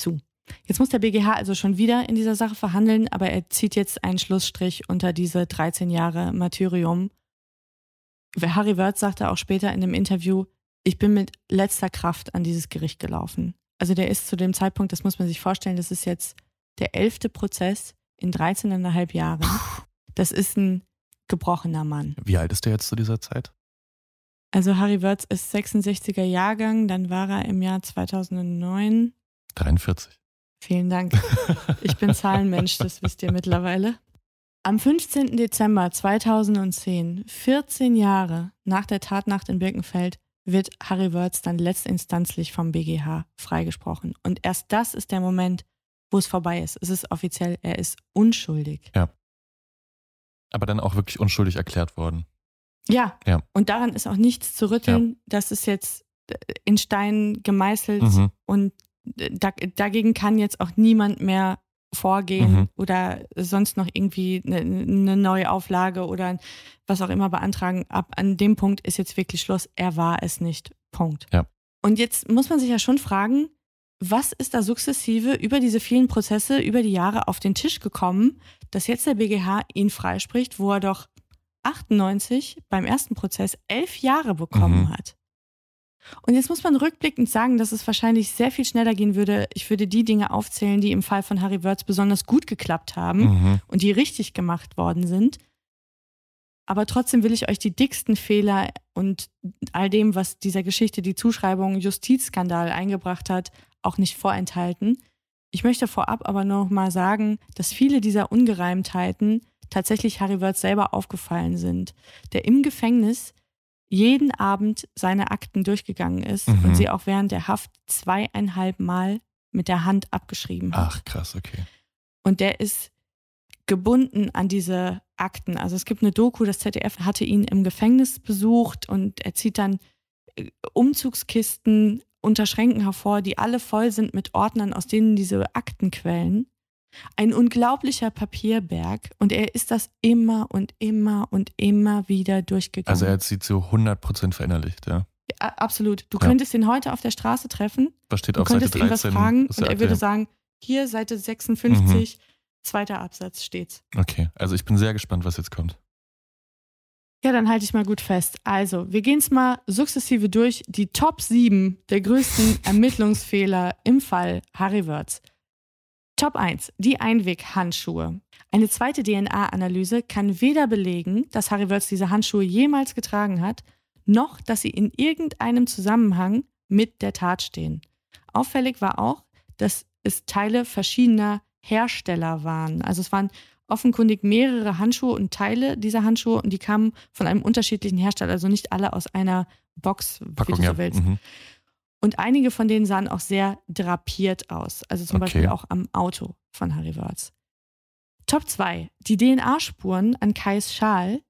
Zu. Jetzt muss der BGH also schon wieder in dieser Sache verhandeln, aber er zieht jetzt einen Schlussstrich unter diese 13 Jahre Martyrium. Harry Wörth sagte auch später in dem Interview, ich bin mit letzter Kraft an dieses Gericht gelaufen. Also der ist zu dem Zeitpunkt, das muss man sich vorstellen, das ist jetzt der elfte Prozess in 13,5 Jahren. Das ist ein gebrochener Mann. Wie alt ist der jetzt zu dieser Zeit? Also Harry Wörth ist 66er Jahrgang, dann war er im Jahr 2009 43. Vielen Dank. Ich bin Zahlenmensch, das wisst ihr mittlerweile. Am 15. Dezember 2010, 14 Jahre nach der Tatnacht in Birkenfeld, wird Harry Wörz dann letztinstanzlich vom BGH freigesprochen. Und erst das ist der Moment, wo es vorbei ist. Es ist offiziell, er ist unschuldig. Ja. Aber dann auch wirklich unschuldig erklärt worden. Ja. Ja. Und daran ist auch nichts zu rütteln. Das ist jetzt in Stein gemeißelt Mhm. und da, dagegen kann jetzt auch niemand mehr vorgehen Mhm. oder sonst noch irgendwie eine, eine neue Auflage oder was auch immer beantragen. Ab an dem Punkt ist jetzt wirklich Schluss. Er war es nicht. Punkt. Ja. Und jetzt muss man sich ja schon fragen, was ist da sukzessive über diese vielen Prozesse, über die Jahre auf den Tisch gekommen, dass jetzt der BGH ihn freispricht, wo er doch 98 beim ersten Prozess elf Jahre bekommen Mhm. hat. Und jetzt muss man rückblickend sagen, dass es wahrscheinlich sehr viel schneller gehen würde. Ich würde die Dinge aufzählen, die im Fall von Harry Wörz besonders gut geklappt haben Mhm. und die richtig gemacht worden sind. Aber trotzdem will ich euch die dicksten Fehler und all dem, was dieser Geschichte die Zuschreibung Justizskandal eingebracht hat, auch nicht vorenthalten. Ich möchte vorab aber noch mal sagen, dass viele dieser Ungereimtheiten tatsächlich Harry Wörth selber aufgefallen sind, der im Gefängnis jeden Abend seine Akten durchgegangen ist Mhm. und sie auch während der Haft zweieinhalb Mal mit der Hand abgeschrieben hat. Ach, krass, okay. Und der ist gebunden an diese Akten. Also es gibt eine Doku, das ZDF hatte ihn im Gefängnis besucht und er zieht dann äh, Umzugskisten unter Schränken hervor, die alle voll sind mit Ordnern, aus denen diese Akten quellen. Ein unglaublicher Papierberg und er ist das immer und immer und immer wieder durchgegangen. Also er hat sie zu 100% verinnerlicht, ja. A- Absolut. Du Ja. könntest ihn heute auf der Straße treffen. Was steht du auf Seite könntest ihn was 13? fragen und ja er würde sagen, hier Seite 56, zweiter Absatz steht's. Okay, also ich bin sehr gespannt, was jetzt kommt. Ja, dann halte ich mal gut fest. Also, wir gehen es mal sukzessive durch. Die Top 7 der größten Ermittlungsfehler im Fall Harry Wörz. Top 1, die Einweghandschuhe. Eine zweite DNA-Analyse kann weder belegen, dass Harry Wörz diese Handschuhe jemals getragen hat, noch dass sie in irgendeinem Zusammenhang mit der Tat stehen. Auffällig war auch, dass es Teile verschiedener Hersteller waren. Also es waren offenkundig mehrere Handschuhe und Teile dieser Handschuhe und die kamen von einem unterschiedlichen Hersteller, also nicht alle aus einer Box, wie Packung, du ja. so willst. Mhm. Und einige von denen sahen auch sehr drapiert aus. Also zum Okay. Beispiel auch am Auto von Harry Wörz. Top 2. Die DNA-Spuren an Kais Schal,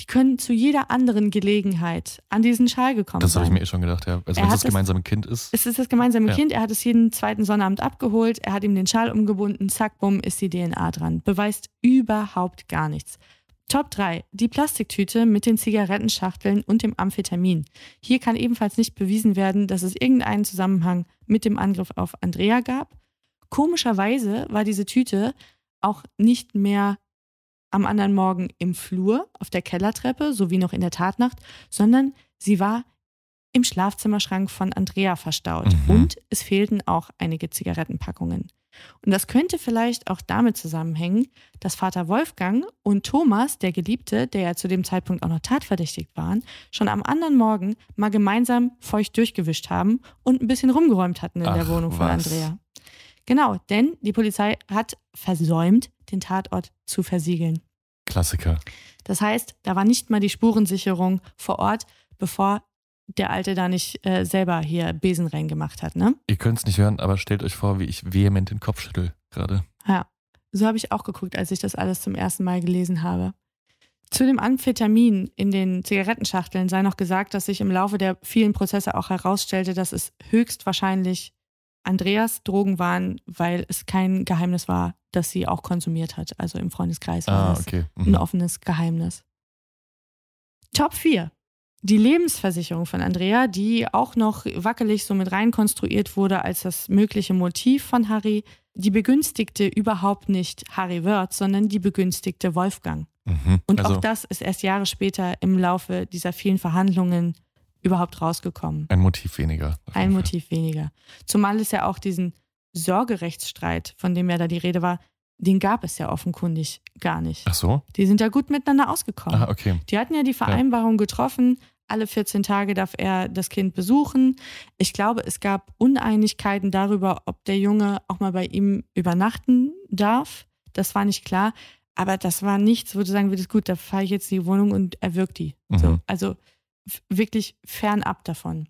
die können zu jeder anderen Gelegenheit an diesen Schal gekommen Das habe ich sein. mir eh schon gedacht, ja. Also Er wenn es das gemeinsame Kind ist. Es ist das gemeinsame Ja. Kind. Er hat es jeden zweiten Sonnabend abgeholt. Er hat ihm den Schal umgebunden. Zack, bumm, ist die DNA dran. Beweist überhaupt gar nichts. Top 3. Die Plastiktüte mit den Zigarettenschachteln und dem Amphetamin. Hier kann ebenfalls nicht bewiesen werden, dass es irgendeinen Zusammenhang mit dem Angriff auf Andrea gab. Komischerweise war diese Tüte auch nicht mehr am anderen Morgen im Flur auf der Kellertreppe, so wie noch in der Tatnacht, sondern sie war im Schlafzimmerschrank von Andrea verstaut. Mhm. Und es fehlten auch einige Zigarettenpackungen. Und das könnte vielleicht auch damit zusammenhängen, dass Vater Wolfgang und Thomas, der Geliebte, der ja zu dem Zeitpunkt auch noch tatverdächtigt waren, schon am anderen Morgen mal gemeinsam feucht durchgewischt haben und ein bisschen rumgeräumt hatten in der Ach, Wohnung von was. Andrea. Genau, denn die Polizei hat versäumt, den Tatort zu versiegeln. Klassiker. Das heißt, da war nicht mal die Spurensicherung vor Ort, bevor der Alte da nicht äh, selber hier Besen reingemacht hat, ne? Ihr könnt es nicht hören, aber stellt euch vor, wie ich vehement den Kopf schüttel gerade. Ja, so habe ich auch geguckt, als ich das alles zum ersten Mal gelesen habe. Zu dem Amphetamin in den Zigarettenschachteln sei noch gesagt, dass sich im Laufe der vielen Prozesse auch herausstellte, dass es höchstwahrscheinlich Andreas Drogen waren, weil es kein Geheimnis war, dass sie auch konsumiert hat. Also im Freundeskreis war Ah, okay. ein Mhm. offenes Geheimnis. Top 4. Die Lebensversicherung von Andrea, die auch noch wackelig so mit rein konstruiert wurde als das mögliche Motiv von Harry, die begünstigte überhaupt nicht Harry Wörth, sondern die begünstigte Wolfgang. Mhm. Und also auch das ist erst Jahre später im Laufe dieser vielen Verhandlungen überhaupt rausgekommen. ein Motiv weniger. Ein Motiv weniger. Zumal es ja auch diesen Sorgerechtsstreit, von dem ja da die Rede war, den gab es ja offenkundig gar nicht. Ach so? Die sind ja gut miteinander ausgekommen. Ah, okay. Die hatten ja die Vereinbarung getroffen, alle 14 Tage darf er das Kind besuchen. Ich glaube, es gab Uneinigkeiten darüber, ob der Junge auch mal bei ihm übernachten darf. Das war nicht klar. Aber das war nichts, wo du sagen würdest, gut, da fahre ich jetzt in die Wohnung und erwürgt die. So, Mhm. also f- wirklich fernab davon.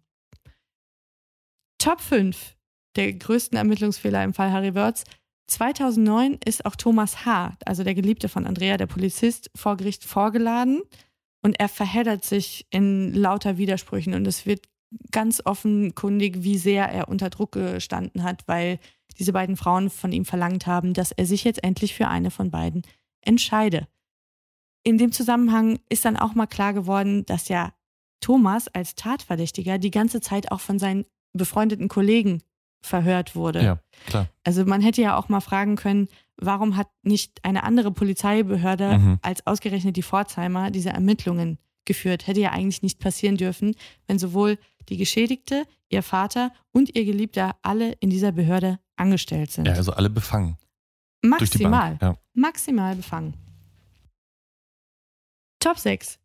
Top 5 der größten Ermittlungsfehler im Fall Harry Wörz. 2009 ist auch Thomas H., also der Geliebte von Andrea, der Polizist, vor Gericht vorgeladen und er verheddert sich in lauter Widersprüchen und es wird ganz offenkundig, wie sehr er unter Druck gestanden hat, weil diese beiden Frauen von ihm verlangt haben, dass er sich jetzt endlich für eine von beiden entscheide. In dem Zusammenhang ist dann auch mal klar geworden, dass ja Thomas als Tatverdächtiger die ganze Zeit auch von seinen befreundeten Kollegen verhört wurde. Ja, klar. Also man hätte ja auch mal fragen können, warum hat nicht eine andere Polizeibehörde Mhm. als ausgerechnet die Pforzheimer diese Ermittlungen geführt? Hätte ja eigentlich nicht passieren dürfen, wenn sowohl die Geschädigte, ihr Vater und ihr Geliebter alle in dieser Behörde angestellt sind. Ja, also alle befangen. Maximal. Bank. Ja. Maximal befangen. Top 6.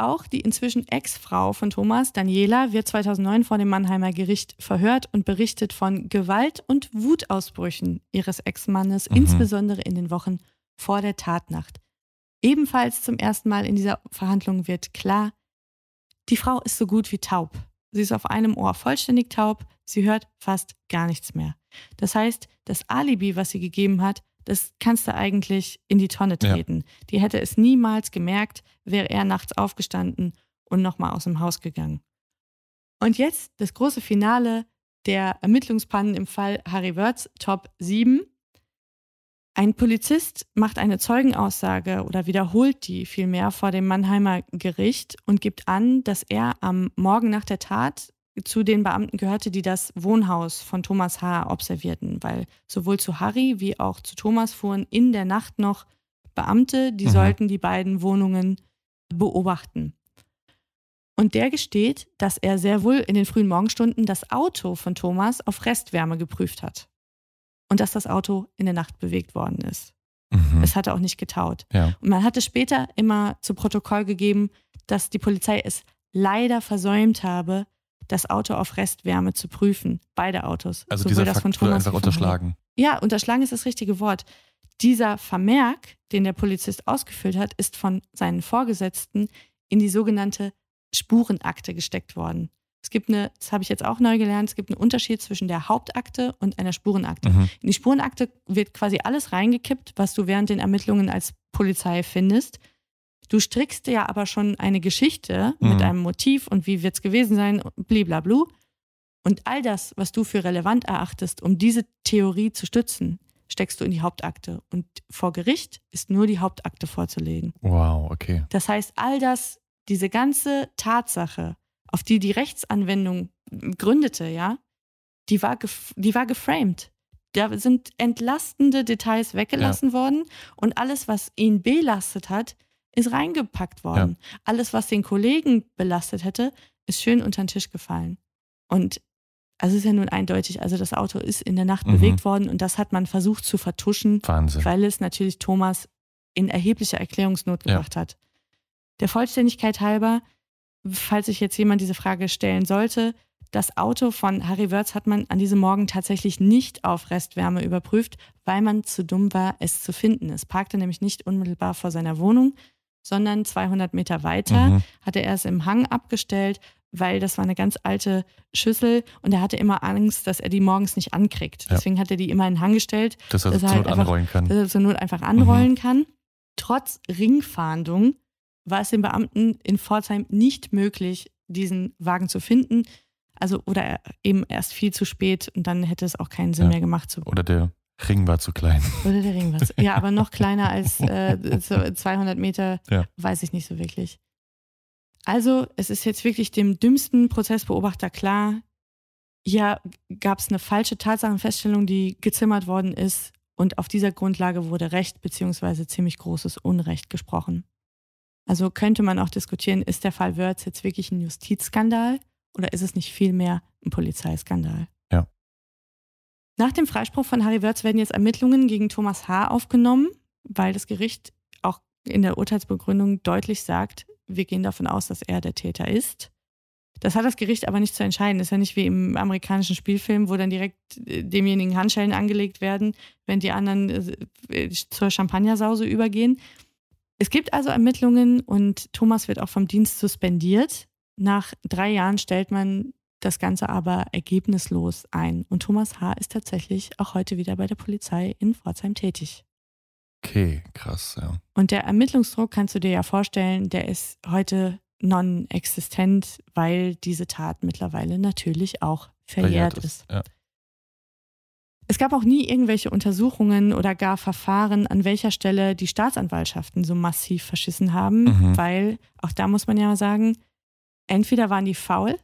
Auch die inzwischen Ex-Frau von Thomas, Daniela, wird 2009 vor dem Mannheimer Gericht verhört und berichtet von Gewalt- und Wutausbrüchen ihres Ex-Mannes, Mhm. insbesondere in den Wochen vor der Tatnacht. Ebenfalls zum ersten Mal in dieser Verhandlung wird klar, die Frau ist so gut wie taub. Sie ist auf einem Ohr vollständig taub, sie hört fast gar nichts mehr. Das heißt, das Alibi, was sie gegeben hat, das kannst du eigentlich in die Tonne Ja. treten. Die hätte es niemals gemerkt, wäre er nachts aufgestanden und nochmal aus dem Haus gegangen. Und jetzt das große Finale der Ermittlungspannen im Fall Harry Wörths Top 7. Ein Polizist macht eine Zeugenaussage oder wiederholt die vielmehr vor dem Mannheimer Gericht und gibt an, dass er am Morgen nach der Tat zu den Beamten gehörte, die das Wohnhaus von Thomas H. observierten, weil sowohl zu Harry wie auch zu Thomas fuhren in der Nacht noch Beamte, die Mhm. sollten die beiden Wohnungen beobachten. Und der gesteht, dass er sehr wohl in den frühen Morgenstunden das Auto von Thomas auf Restwärme geprüft hat. Und dass das Auto in der Nacht bewegt worden ist. Mhm. Es hatte auch nicht getaut. Ja. Und man hatte später immer zu Protokoll gegeben, dass die Polizei es leider versäumt habe, das Auto auf Restwärme zu prüfen. Beide Autos. Also Sowohl dieser das von Fakt wurde einfach unterschlagen. Ja, unterschlagen ist das richtige Wort. Dieser Vermerk, den der Polizist ausgefüllt hat, ist von seinen Vorgesetzten in die sogenannte Spurenakte gesteckt worden. Es gibt eine, das habe ich jetzt auch neu gelernt, es gibt einen Unterschied zwischen der Hauptakte und einer Spurenakte. Mhm. In die Spurenakte wird quasi alles reingekippt, was du während den Ermittlungen als Polizei findest. Du strickst dir ja aber schon eine Geschichte mit Mhm. einem Motiv und wie wird es gewesen sein, bliblablu. Und all das, was du für relevant erachtest, um diese Theorie zu stützen, steckst du in die Hauptakte. Und vor Gericht ist nur die Hauptakte vorzulegen. Wow, okay. Das heißt, all das, diese ganze Tatsache, auf die die Rechtsanwendung gründete, ja, die war, die war geframed. Da sind entlastende Details weggelassen worden und alles, was ihn belastet hat, ist reingepackt worden. Alles, was den Kollegen belastet hätte, ist schön unter den Tisch gefallen. Und also es ist ja nun eindeutig, also das Auto ist in der Nacht Mhm. bewegt worden und das hat man versucht zu vertuschen, Wahnsinn. weil es natürlich Thomas in erheblicher Erklärungsnot Ja. gebracht hat. Der Vollständigkeit halber, falls sich jetzt jemand diese Frage stellen sollte, das Auto von Harry Wörz hat man an diesem Morgen tatsächlich nicht auf Restwärme überprüft, weil man zu dumm war, es zu finden. Es parkte nämlich nicht unmittelbar vor seiner Wohnung, sondern 200 Meter weiter Mhm. hatte er es im Hang abgestellt, weil das war eine ganz alte Schüssel und er hatte immer Angst, dass er die morgens nicht ankriegt. Ja. Deswegen hat er die immer in den Hang gestellt, Dass er zur halt Not anrollen kann. Dass er zur Not einfach anrollen kann. Trotz Ringfahndung war es den Beamten in Pforzheim nicht möglich, diesen Wagen zu finden. Also, oder eben erst viel zu spät und dann hätte es auch keinen Sinn Ja. mehr gemacht zu Oder der Ring war zu klein. oder der Ring was. Ja, aber noch kleiner als äh, so 200 Meter, Ja. weiß ich nicht so wirklich. Also, es ist jetzt wirklich dem dümmsten Prozessbeobachter klar, hier gab es eine falsche Tatsachenfeststellung, die gezimmert worden ist und auf dieser Grundlage wurde Recht beziehungsweise ziemlich großes Unrecht gesprochen. Also könnte man auch diskutieren, ist der Fall Wörth jetzt wirklich ein Justizskandal oder ist es nicht vielmehr ein Polizeiskandal? Nach dem Freispruch von Harry Wörth werden jetzt Ermittlungen gegen Thomas H. aufgenommen, weil das Gericht auch in der Urteilsbegründung deutlich sagt, wir gehen davon aus, dass er der Täter ist. Das hat das Gericht aber nicht zu entscheiden. Das ist ja nicht wie im amerikanischen Spielfilm, wo dann direkt äh, demjenigen Handschellen angelegt werden, wenn die anderen äh, zur Champagnersause übergehen. Es gibt also Ermittlungen und Thomas wird auch vom Dienst suspendiert. Nach drei Jahren stellt man das Ganze aber ergebnislos ein. Und Thomas H. ist tatsächlich auch heute wieder bei der Polizei in Pforzheim tätig. Okay, krass, ja. Und der Ermittlungsdruck kannst du dir ja vorstellen, der ist heute non-existent, weil diese Tat mittlerweile natürlich auch verjährt, ist. Ja. Es gab auch nie irgendwelche Untersuchungen oder gar Verfahren, an welcher Stelle die Staatsanwaltschaften so massiv verschissen haben, Mhm. weil auch da muss man ja sagen, entweder waren die faul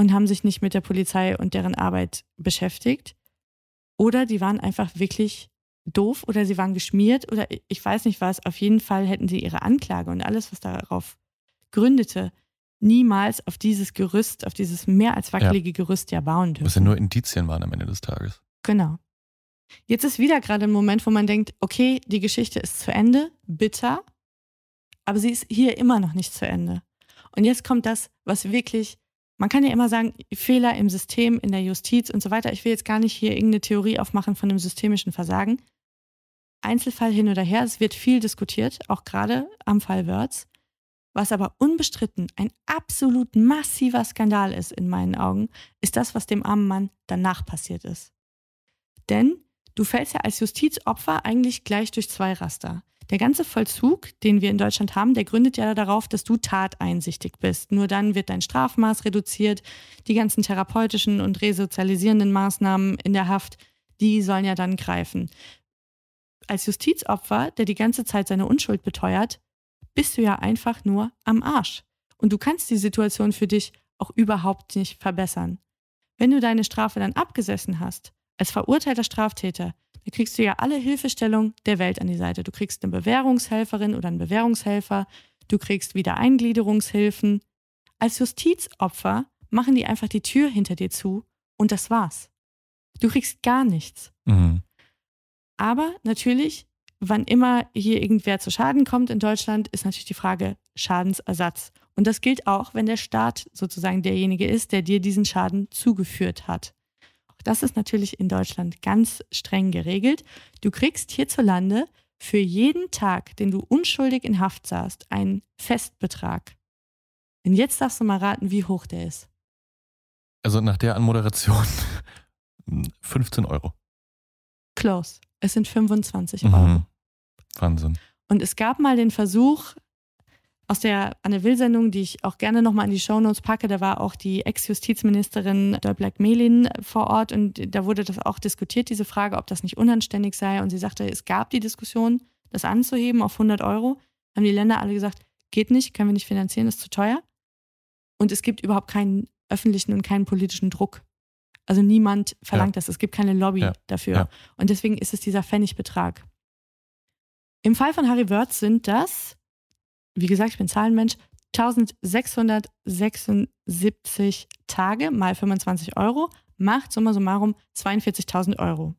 und haben sich nicht mit der Polizei und deren Arbeit beschäftigt, Oder die waren einfach wirklich doof oder sie waren geschmiert oder ich weiß nicht was. Auf jeden Fall hätten sie ihre Anklage und alles, was darauf gründete, niemals auf dieses Gerüst, auf dieses mehr als wackelige ja. Gerüst ja bauen dürfen. Was ja nur Indizien waren am Ende des Tages. Genau. Jetzt ist wieder gerade ein Moment, wo man denkt, okay, die Geschichte ist zu Ende, bitter, aber sie ist hier immer noch nicht zu Ende. Und jetzt kommt das, was wirklich, man kann ja immer sagen, Fehler im System, in der Justiz und so weiter. Ich will jetzt gar nicht hier irgendeine Theorie aufmachen von dem systemischen Versagen. Einzelfall hin oder her, es wird viel diskutiert, auch gerade am Fall Wörth. Was aber unbestritten ein absolut massiver Skandal ist in meinen Augen, ist das, was dem armen Mann danach passiert ist. Denn du fällst ja als Justizopfer eigentlich gleich durch zwei Raster. Der ganze Vollzug, den wir in Deutschland haben, der gründet ja darauf, dass du tateinsichtig bist. Nur dann wird dein Strafmaß reduziert. Die ganzen therapeutischen und resozialisierenden Maßnahmen in der Haft, die sollen ja dann greifen. Als Justizopfer, der die ganze Zeit seine Unschuld beteuert, bist du ja einfach nur am Arsch. Und du kannst die Situation für dich auch überhaupt nicht verbessern. Wenn du deine Strafe dann abgesessen hast, als verurteilter Straftäter, da kriegst du ja alle Hilfestellung der Welt an die Seite. Du kriegst eine Bewährungshelferin oder einen Bewährungshelfer, du kriegst wieder Eingliederungshilfen. Als Justizopfer machen die einfach die Tür hinter dir zu und das war's. Du kriegst gar nichts. Mhm. Aber natürlich, wann immer hier irgendwer zu Schaden kommt in Deutschland, ist natürlich die Frage Schadensersatz. Und das gilt auch, wenn der Staat sozusagen derjenige ist, der dir diesen Schaden zugeführt hat. Das ist natürlich in Deutschland ganz streng geregelt. Du kriegst hierzulande für jeden Tag, den du unschuldig in Haft saßt, einen Festbetrag. Und jetzt darfst du mal raten, wie hoch der ist. Also nach der Anmoderation 15 Euro. Close. Es sind 25 Euro. Mhm. Wahnsinn. Und es gab mal den Versuch, aus der Anne Will-Sendung, die ich auch gerne nochmal in die Shownotes packe, da war auch die Ex-Justizministerin Black Melin vor Ort und da wurde das auch diskutiert, diese Frage, ob das nicht unanständig sei. Und sie sagte, es gab die Diskussion, das anzuheben auf 100 Euro. Haben die Länder alle gesagt, geht nicht, können wir nicht finanzieren, ist zu teuer. Und es gibt überhaupt keinen öffentlichen und keinen politischen Druck. Also niemand verlangt ja. das, es gibt keine Lobby ja. dafür. Ja. Und deswegen ist es dieser Pfennigbetrag. Im Fall von Harry Wörth sind das wie gesagt, ich bin Zahlenmensch, 1676 Tage mal 25 Euro macht summa summarum 42.000 Euro.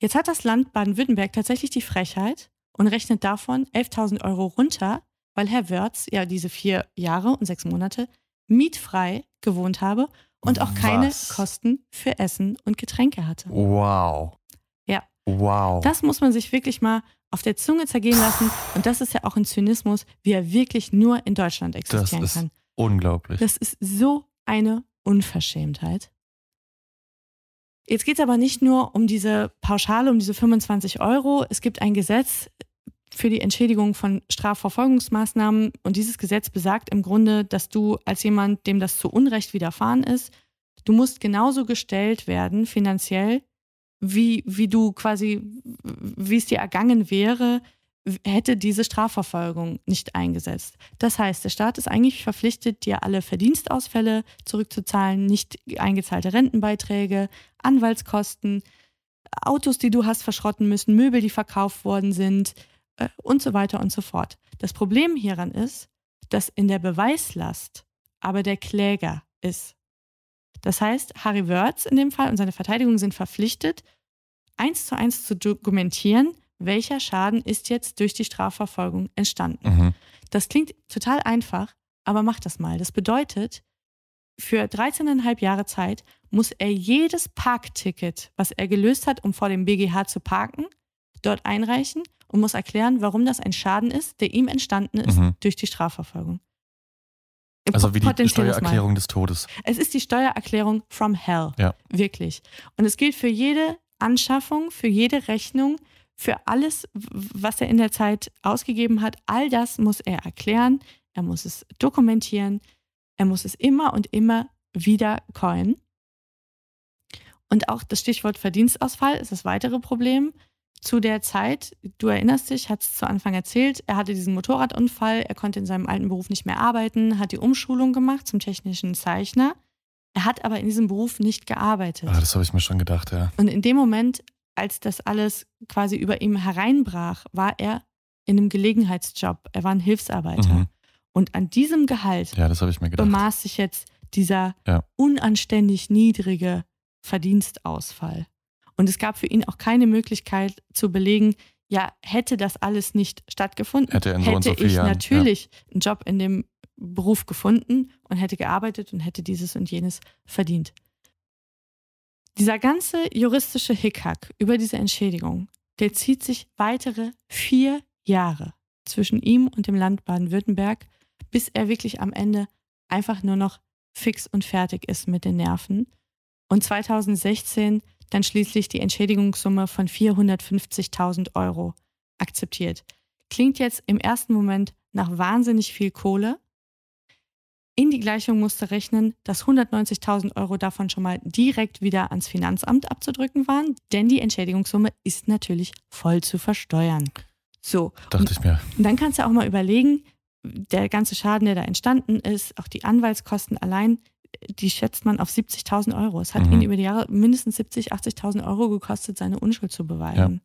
Jetzt hat das Land Baden-Württemberg tatsächlich die Frechheit und rechnet davon 11.000 Euro runter, weil Herr Wörz ja diese vier Jahre und sechs Monate mietfrei gewohnt habe und auch keine Was? Kosten für Essen und Getränke hatte. Wow. Wow. Das muss man sich wirklich mal auf der Zunge zergehen lassen. Und das ist ja auch ein Zynismus, wie er wirklich nur in Deutschland existieren das ist kann. Unglaublich. Das ist so eine Unverschämtheit. Jetzt geht es aber nicht nur um diese Pauschale, um diese 25 Euro. Es gibt ein Gesetz für die Entschädigung von Strafverfolgungsmaßnahmen. Und dieses Gesetz besagt im Grunde, dass du als jemand, dem das zu Unrecht widerfahren ist, du musst genauso gestellt werden finanziell wie, wie du quasi, wie es dir ergangen wäre, hätte diese Strafverfolgung nicht eingesetzt. Das heißt, der Staat ist eigentlich verpflichtet, dir alle Verdienstausfälle zurückzuzahlen, nicht eingezahlte Rentenbeiträge, Anwaltskosten, Autos, die du hast verschrotten müssen, Möbel, die verkauft worden sind äh, und so weiter und so fort. Das Problem hieran ist, dass in der Beweislast aber der Kläger ist. Das heißt, Harry Wörth in dem Fall und seine Verteidigung sind verpflichtet, eins zu eins zu dokumentieren, welcher Schaden ist jetzt durch die Strafverfolgung entstanden. Mhm. Das klingt total einfach, aber mach das mal. Das bedeutet, für 13,5 Jahre Zeit muss er jedes Parkticket, was er gelöst hat, um vor dem BGH zu parken, dort einreichen und muss erklären, warum das ein Schaden ist, der ihm entstanden ist mhm. durch die Strafverfolgung. Also wie die Steuererklärung des Todes. Es ist die Steuererklärung from hell. Ja. Wirklich. Und es gilt für jede Anschaffung, für jede Rechnung, für alles, was er in der Zeit ausgegeben hat. All das muss er erklären. Er muss es dokumentieren. Er muss es immer und immer wieder coin. Und auch das Stichwort Verdienstausfall ist das weitere Problem zu der Zeit, du erinnerst dich, hat es zu Anfang erzählt, er hatte diesen Motorradunfall, er konnte in seinem alten Beruf nicht mehr arbeiten, hat die Umschulung gemacht zum technischen Zeichner. Er hat aber in diesem Beruf nicht gearbeitet. Ah, das habe ich mir schon gedacht, ja. Und in dem Moment, als das alles quasi über ihm hereinbrach, war er in einem Gelegenheitsjob. Er war ein Hilfsarbeiter. Mhm. Und an diesem Gehalt Ja, das ich mir gedacht. bemaß sich jetzt dieser Ja. unanständig niedrige Verdienstausfall. Und es gab für ihn auch keine Möglichkeit zu belegen, ja, hätte das alles nicht stattgefunden, Hätte er in so und so ich Jahren, natürlich einen Job in dem Beruf gefunden und hätte gearbeitet und hätte dieses und jenes verdient. Dieser ganze juristische Hickhack über diese Entschädigung, der zieht sich weitere vier Jahre zwischen ihm und dem Land Baden-Württemberg, bis er wirklich am Ende einfach nur noch fix und fertig ist mit den Nerven. Und 2016 dann schließlich die Entschädigungssumme von 450.000 Euro akzeptiert. Klingt jetzt im ersten Moment nach wahnsinnig viel Kohle. In die Gleichung musste rechnen, dass 190.000 Euro davon schon mal direkt wieder ans Finanzamt abzudrücken waren, denn die Entschädigungssumme ist natürlich voll zu versteuern. So. Dachte ich mir. Und dann kannst du auch mal überlegen, der ganze Schaden, der da entstanden ist, auch die Anwaltskosten allein, die schätzt man auf 70.000 Euro. Es hat Mhm. ihn über die Jahre mindestens 70.000, 80.000 Euro gekostet, seine Unschuld zu beweisen.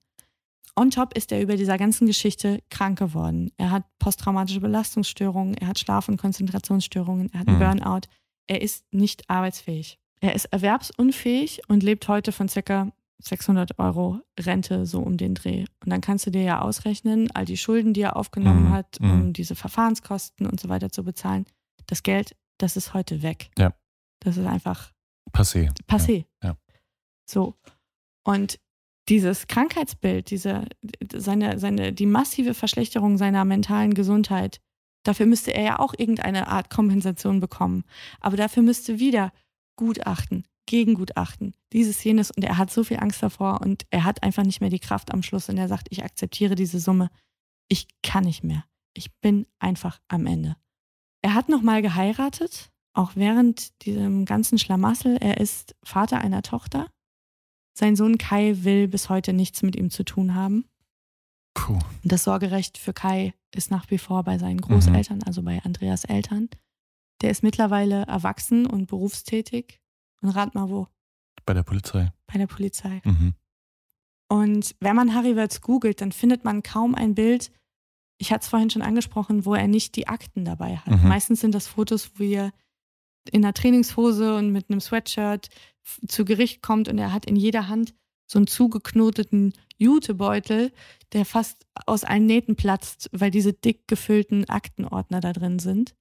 On top ist er über dieser ganzen Geschichte krank geworden. Er hat posttraumatische Belastungsstörungen, er hat Schlaf- und Konzentrationsstörungen, er hat einen Mhm. Burnout. Er ist nicht arbeitsfähig. Er ist erwerbsunfähig und lebt heute von circa 600 Euro Rente so um den Dreh. Und dann kannst du dir ja ausrechnen, all die Schulden, die er aufgenommen Mhm. hat, Mhm. um diese Verfahrenskosten und so weiter zu bezahlen. Das Geld, das ist heute weg. Ja. Das ist einfach Passé. passé. Ja. ja. So. Und dieses Krankheitsbild, diese, seine, seine, die massive Verschlechterung seiner mentalen Gesundheit, dafür müsste er ja auch irgendeine Art Kompensation bekommen. Aber dafür müsste wieder Gutachten, Gegengutachten, dieses, jenes. Und er hat so viel Angst davor und er hat einfach nicht mehr die Kraft am Schluss und er sagt, ich akzeptiere diese Summe. Ich kann nicht mehr. Ich bin einfach am Ende. Er hat nochmal geheiratet, auch während diesem ganzen Schlamassel. Er ist Vater einer Tochter. Sein Sohn Kai will bis heute nichts mit ihm zu tun haben. Puh. Das Sorgerecht für Kai ist nach wie vor bei seinen Großeltern, also bei Andreas Eltern. Der ist mittlerweile erwachsen und berufstätig. Und rat mal wo? Bei der Polizei. Bei der Polizei. Mhm. Und wenn man Harry Wirtz googelt, dann findet man kaum ein Bild, ich hatte es vorhin schon angesprochen, wo er nicht die Akten dabei hat. Mhm. Meistens sind das Fotos, wo er in einer Trainingshose und mit einem Sweatshirt zu Gericht kommt und er hat in jeder Hand so einen zugeknoteten Jutebeutel, der fast aus allen Nähten platzt, weil diese dick gefüllten Aktenordner da drin sind.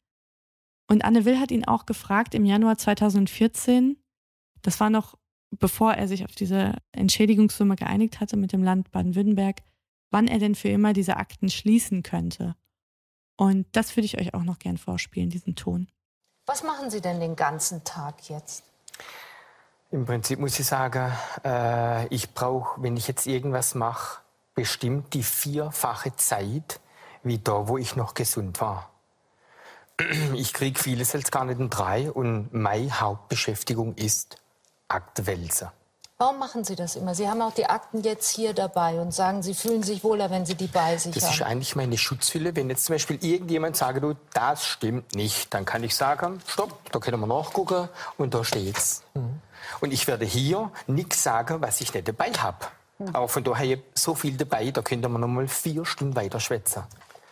Und Anne Will hat ihn auch gefragt im Januar 2014, das war noch bevor er sich auf diese Entschädigungssumme geeinigt hatte mit dem Land Baden-Württemberg, wann er denn für immer diese Akten schließen könnte. Und das würde ich euch auch noch gern vorspielen, diesen Ton. Was machen Sie denn den ganzen Tag jetzt? Im Prinzip muss ich sagen, äh, ich brauche, wenn ich jetzt irgendwas mache, bestimmt die vierfache Zeit wie da, wo ich noch gesund war. Ich kriege vieles jetzt gar nicht in drei und meine Hauptbeschäftigung ist Aktwälzer. Warum machen Sie das immer? Sie haben auch die Akten jetzt hier dabei und sagen, Sie fühlen sich wohler, wenn Sie die bei sich Das haben. ist eigentlich meine Schutzhülle. Wenn jetzt zum Beispiel irgendjemand sagt, du, das stimmt nicht, dann kann ich sagen, stopp, da können wir nachgucken und da steht's. Und ich werde hier nichts sagen, was ich nicht dabei habe. Aber von daher so viel dabei, da könnte man noch mal vier Stunden weiter schwätzen.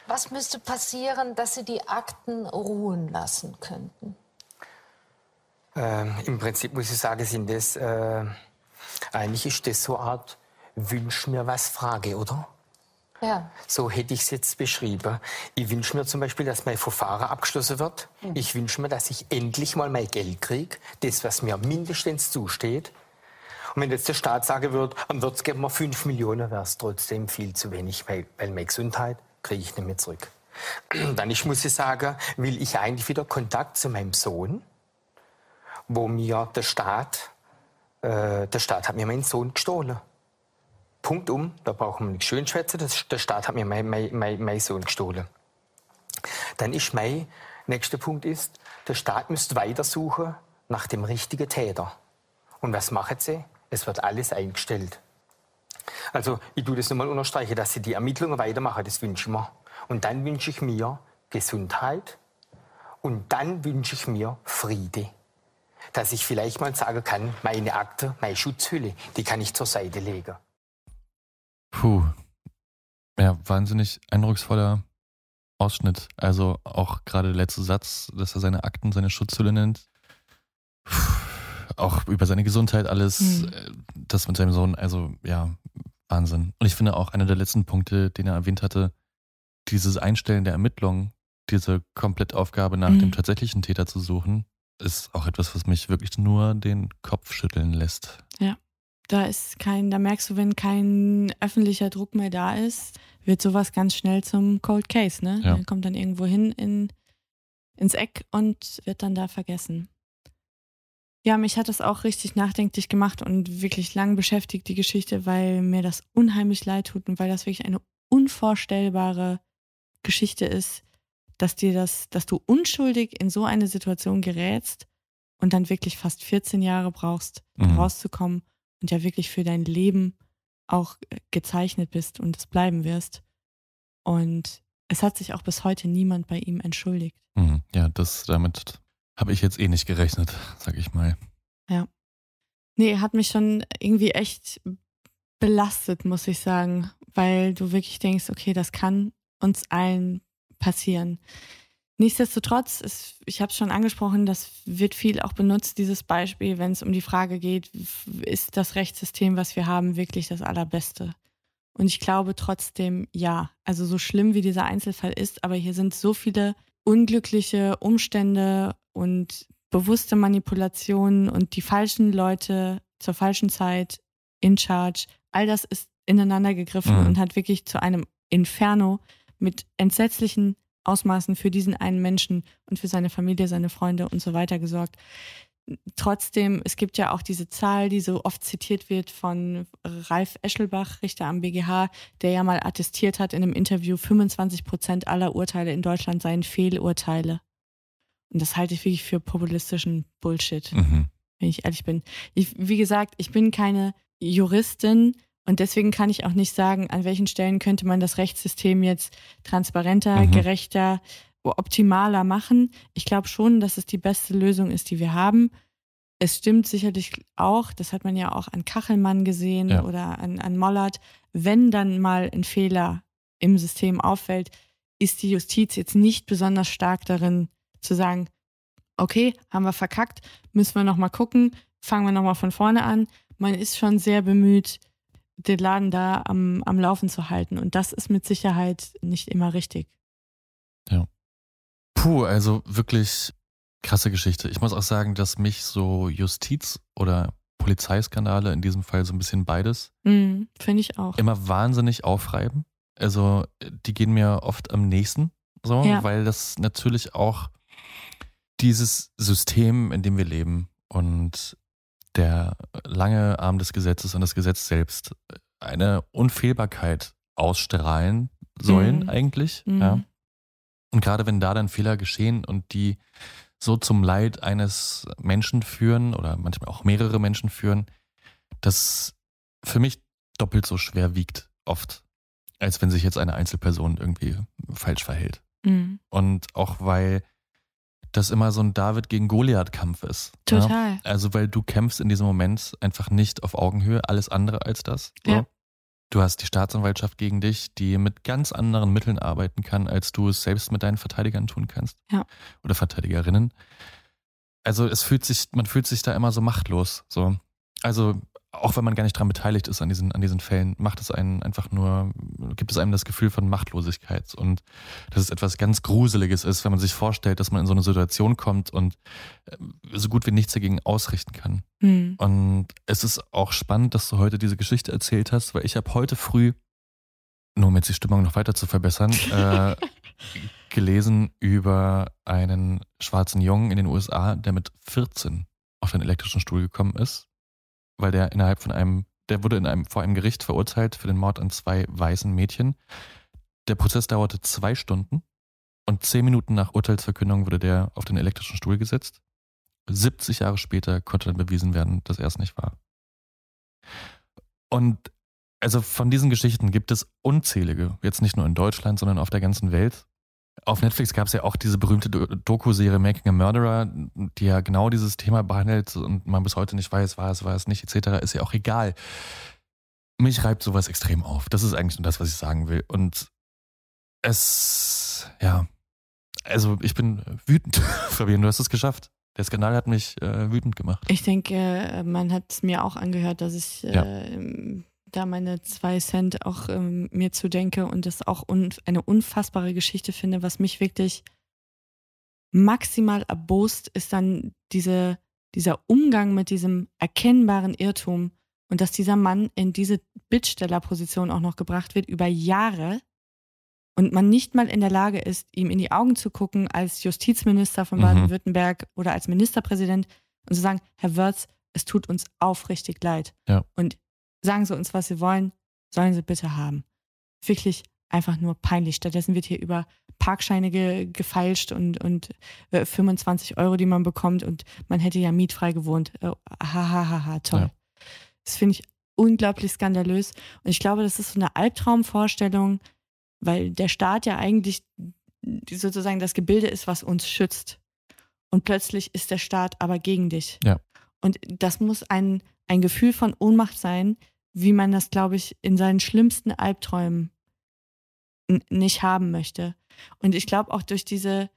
Was müsste passieren, dass Sie die Akten ruhen lassen könnten? Ähm, Im Prinzip muss ich sagen, sind das, äh, eigentlich ist das so eine Art Wünsch mir was Frage, oder? Ja. So hätte ich es jetzt beschrieben. Ich wünsche mir zum Beispiel, dass mein Verfahren abgeschlossen wird. Mhm. Ich wünsche mir, dass ich endlich mal mein Geld kriege, das, was mir mindestens zusteht. Und wenn jetzt der Staat sagen würde, am Wirt geben wir 5 Millionen, wäre es trotzdem viel zu wenig, weil, weil meine Gesundheit kriege ich nicht mehr zurück. Dann ich muss ich sagen, will ich eigentlich wieder Kontakt zu meinem Sohn, wo mir der Staat, äh, der Staat hat mir meinen Sohn gestohlen. Punkt um, da brauchen wir nicht schön schwätzen, das- der Staat hat mir meinen mein, mein, mein Sohn gestohlen. Dann ist mein nächster Punkt ist, der Staat müsste weitersuchen nach dem richtigen Täter. Und was machen sie? Es wird alles eingestellt. Also ich tue das nochmal unterstreichen, dass sie die Ermittlungen weitermachen, das wünsche ich mir. Und dann wünsche ich mir Gesundheit und dann wünsche ich mir Friede. Dass ich vielleicht mal sagen kann, meine Akte, meine Schutzhülle, die kann ich zur Seite legen. Puh. Ja, wahnsinnig eindrucksvoller Ausschnitt. Also auch gerade der letzte Satz, dass er seine Akten, seine Schutzhülle nennt. Puh. Auch über seine Gesundheit alles, mhm. das mit seinem Sohn, also ja, Wahnsinn. Und ich finde auch einer der letzten Punkte, den er erwähnt hatte, dieses Einstellen der Ermittlungen, diese Komplettaufgabe nach mhm. dem tatsächlichen Täter zu suchen, ist auch etwas, was mich wirklich nur den Kopf schütteln lässt. Ja. Da ist kein, da merkst du, wenn kein öffentlicher Druck mehr da ist, wird sowas ganz schnell zum Cold Case, ne? Ja. Der kommt dann irgendwo hin in, ins Eck und wird dann da vergessen. Ja, mich hat das auch richtig nachdenklich gemacht und wirklich lang beschäftigt, die Geschichte, weil mir das unheimlich leid tut und weil das wirklich eine unvorstellbare Geschichte ist, dass dir das, dass du unschuldig in so eine Situation gerätst und dann wirklich fast 14 Jahre brauchst, mhm. rauszukommen und ja wirklich für dein Leben auch äh, gezeichnet bist und es bleiben wirst. Und es hat sich auch bis heute niemand bei ihm entschuldigt. Mhm. Ja, das damit habe ich jetzt eh nicht gerechnet, sag ich mal. Ja. Nee, hat mich schon irgendwie echt belastet, muss ich sagen, weil du wirklich denkst, okay, das kann uns allen passieren. Nichtsdestotrotz, ist, ich habe es schon angesprochen, das wird viel auch benutzt, dieses Beispiel, wenn es um die Frage geht, ist das Rechtssystem, was wir haben, wirklich das allerbeste? Und ich glaube trotzdem ja. Also so schlimm wie dieser Einzelfall ist, aber hier sind so viele unglückliche Umstände und bewusste Manipulationen und die falschen Leute zur falschen Zeit in Charge. All das ist ineinander gegriffen mhm. und hat wirklich zu einem Inferno mit entsetzlichen Ausmaßen für diesen einen Menschen und für seine Familie, seine Freunde und so weiter gesorgt. Trotzdem, es gibt ja auch diese Zahl, die so oft zitiert wird von Ralf Eschelbach, Richter am BGH, der ja mal attestiert hat in einem Interview, 25 Prozent aller Urteile in Deutschland seien Fehlurteile. Und das halte ich wirklich für populistischen Bullshit, mhm. wenn ich ehrlich bin. Ich, wie gesagt, ich bin keine Juristin, und deswegen kann ich auch nicht sagen, an welchen Stellen könnte man das Rechtssystem jetzt transparenter, mhm. gerechter, optimaler machen. Ich glaube schon, dass es die beste Lösung ist, die wir haben. Es stimmt sicherlich auch, das hat man ja auch an Kachelmann gesehen ja. oder an, an Mollert, wenn dann mal ein Fehler im System auffällt, ist die Justiz jetzt nicht besonders stark darin zu sagen, okay, haben wir verkackt, müssen wir nochmal gucken, fangen wir nochmal von vorne an. Man ist schon sehr bemüht, den Laden da am, am Laufen zu halten. Und das ist mit Sicherheit nicht immer richtig. Ja. Puh, also wirklich krasse Geschichte. Ich muss auch sagen, dass mich so Justiz- oder Polizeiskandale, in diesem Fall so ein bisschen beides, mm, finde ich auch. Immer wahnsinnig aufreiben. Also die gehen mir oft am nächsten, so, ja. weil das natürlich auch dieses System, in dem wir leben und der lange Arm des Gesetzes und das Gesetz selbst eine Unfehlbarkeit ausstrahlen sollen mhm. eigentlich. Mhm. Ja. Und gerade wenn da dann Fehler geschehen und die so zum Leid eines Menschen führen oder manchmal auch mehrere Menschen führen, das für mich doppelt so schwer wiegt oft, als wenn sich jetzt eine Einzelperson irgendwie falsch verhält. Mhm. Und auch weil das immer so ein David gegen Goliath-Kampf ist. Total. Ja? Also, weil du kämpfst in diesem Moment einfach nicht auf Augenhöhe, alles andere als das. So. Ja. Du hast die Staatsanwaltschaft gegen dich, die mit ganz anderen Mitteln arbeiten kann, als du es selbst mit deinen Verteidigern tun kannst. Ja. Oder Verteidigerinnen. Also es fühlt sich, man fühlt sich da immer so machtlos. So. Also auch wenn man gar nicht dran beteiligt ist an diesen, an diesen Fällen, macht es einen einfach nur, gibt es einem das Gefühl von Machtlosigkeit und dass es etwas ganz Gruseliges ist, wenn man sich vorstellt, dass man in so eine Situation kommt und äh, so gut wie nichts dagegen ausrichten kann. Mhm. Und es ist auch spannend, dass du heute diese Geschichte erzählt hast, weil ich habe heute früh, nur um jetzt die Stimmung noch weiter zu verbessern, äh, gelesen über einen schwarzen Jungen in den USA, der mit 14 auf den elektrischen Stuhl gekommen ist weil der innerhalb von einem, der wurde in einem, vor einem Gericht verurteilt für den Mord an zwei weißen Mädchen. Der Prozess dauerte zwei Stunden und zehn Minuten nach Urteilsverkündung wurde der auf den elektrischen Stuhl gesetzt. 70 Jahre später konnte dann bewiesen werden, dass er es nicht war. Und also von diesen Geschichten gibt es unzählige, jetzt nicht nur in Deutschland, sondern auf der ganzen Welt. Auf Netflix gab es ja auch diese berühmte Do- Doku-Serie Making a Murderer, die ja genau dieses Thema behandelt und man bis heute nicht weiß, war es, war es nicht, etc. Ist ja auch egal. Mich reibt sowas extrem auf. Das ist eigentlich nur das, was ich sagen will. Und es, ja, also ich bin wütend. Fabian, du hast es geschafft. Der Skandal hat mich äh, wütend gemacht. Ich denke, äh, man hat es mir auch angehört, dass ich äh, Ja. Da meine zwei Cent auch ähm, mir zudenke und das auch un eine unfassbare Geschichte finde, was mich wirklich maximal erbost, ist dann diese, dieser Umgang mit diesem erkennbaren Irrtum und dass dieser Mann in diese Bittstellerposition auch noch gebracht wird über Jahre und man nicht mal in der Lage ist, ihm in die Augen zu gucken als Justizminister von Mhm. Baden-Württemberg oder als Ministerpräsident und zu sagen, Herr Wörz, es tut uns aufrichtig leid. Ja. Und sagen Sie uns, was Sie wollen, sollen Sie bitte haben. Wirklich einfach nur peinlich. Stattdessen wird hier über Parkscheine ge gefeilscht und, und äh, 25 Euro, die man bekommt und man hätte ja mietfrei gewohnt. Äh, ha, ha, ha, ha, toll. Ja. Das finde ich unglaublich skandalös. Und ich glaube, das ist so eine Albtraumvorstellung, weil der Staat ja eigentlich sozusagen das Gebilde ist, was uns schützt. Und plötzlich ist der Staat aber gegen dich. Ja. Und das muss ein, ein Gefühl von Ohnmacht sein, wie man das, glaube ich, in seinen schlimmsten Albträumen nicht haben möchte. Und ich glaube auch durch diese,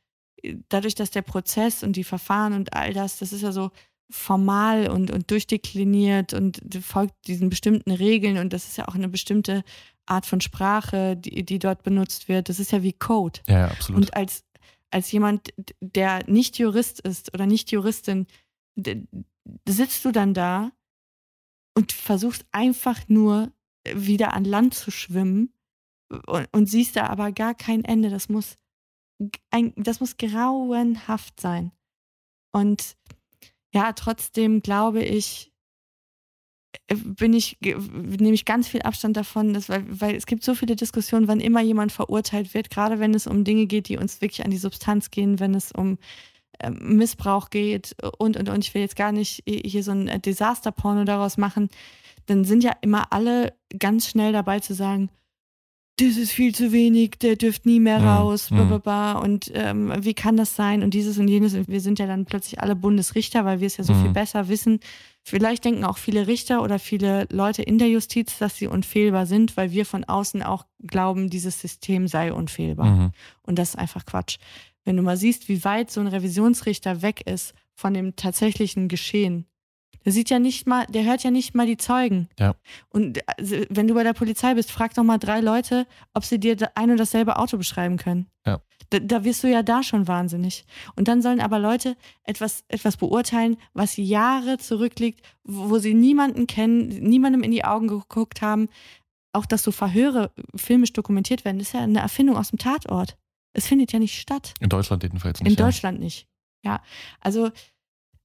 dadurch, dass der Prozess und die Verfahren und all das, das ist ja so formal und, und durchdekliniert und folgt diesen bestimmten Regeln und das ist ja auch eine bestimmte Art von Sprache, die, die dort benutzt wird. Das ist ja wie Code. Ja, absolut. Und als, als jemand, der nicht Jurist ist oder nicht Juristin, sitzt du dann da und versuchst einfach nur wieder an Land zu schwimmen und, und siehst da aber gar kein Ende. Das muss, ein, das muss grauenhaft sein. Und ja, trotzdem glaube ich, äh, bin ich, nehme ich ganz viel Abstand davon, dass, weil, weil es gibt so viele Diskussionen, wann immer jemand verurteilt wird, gerade wenn es um Dinge geht, die uns wirklich an die Substanz gehen, wenn es um Missbrauch geht und, und, und ich will jetzt gar nicht hier so ein äh, Desasterporno daraus machen, dann sind ja immer alle ganz schnell dabei zu sagen, das ist viel zu wenig, der dürft nie mehr Mhm, raus, mhm. bababa, und ähm, wie kann das sein und dieses und jenes. Und wir sind ja dann plötzlich alle Bundesrichter, weil wir es ja so Mhm. viel besser wissen. Vielleicht denken auch viele Richter oder viele Leute in der Justiz, dass sie unfehlbar sind, weil wir von außen auch glauben, dieses System sei unfehlbar. Mhm. Und das ist einfach Quatsch. Wenn du mal siehst, wie weit so ein Revisionsrichter weg ist von dem tatsächlichen Geschehen, der sieht ja nicht mal, der hört ja nicht mal die Zeugen. Ja. Und also, wenn du bei der Polizei bist, frag doch mal drei Leute, ob sie dir ein und dasselbe Auto beschreiben können. Ja. Da, da wirst du ja da schon wahnsinnig. Und dann sollen aber Leute etwas, etwas beurteilen, was Jahre zurückliegt, wo wo sie niemanden kennen, niemandem in die Augen geguckt haben. Auch dass so Verhöre filmisch dokumentiert werden, ist ja eine Erfindung aus dem Tatort. Es findet ja nicht statt. In Deutschland jedenfalls nicht. In ja. Deutschland nicht. Ja, also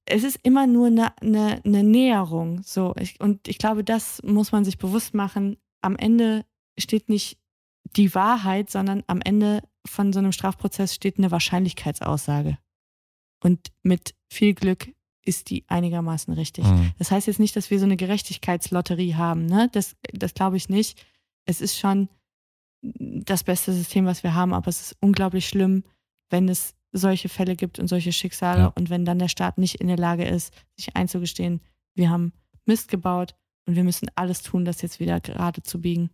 es ist immer nur eine, eine, eine Näherung. So. Ich, und ich glaube, das muss man sich bewusst machen. Am Ende steht nicht die Wahrheit, sondern am Ende von so einem Strafprozess steht eine Wahrscheinlichkeitsaussage. Und mit viel Glück ist die einigermaßen richtig. Mhm. Das heißt jetzt nicht, dass wir so eine Gerechtigkeitslotterie haben. Ne? Das, das glaube ich nicht. Es ist schon das beste System, was wir haben, aber es ist unglaublich schlimm, wenn es solche Fälle gibt und solche Schicksale Ja. und wenn dann der Staat nicht in der Lage ist, sich einzugestehen, wir haben Mist gebaut und wir müssen alles tun, das jetzt wieder gerade zu biegen.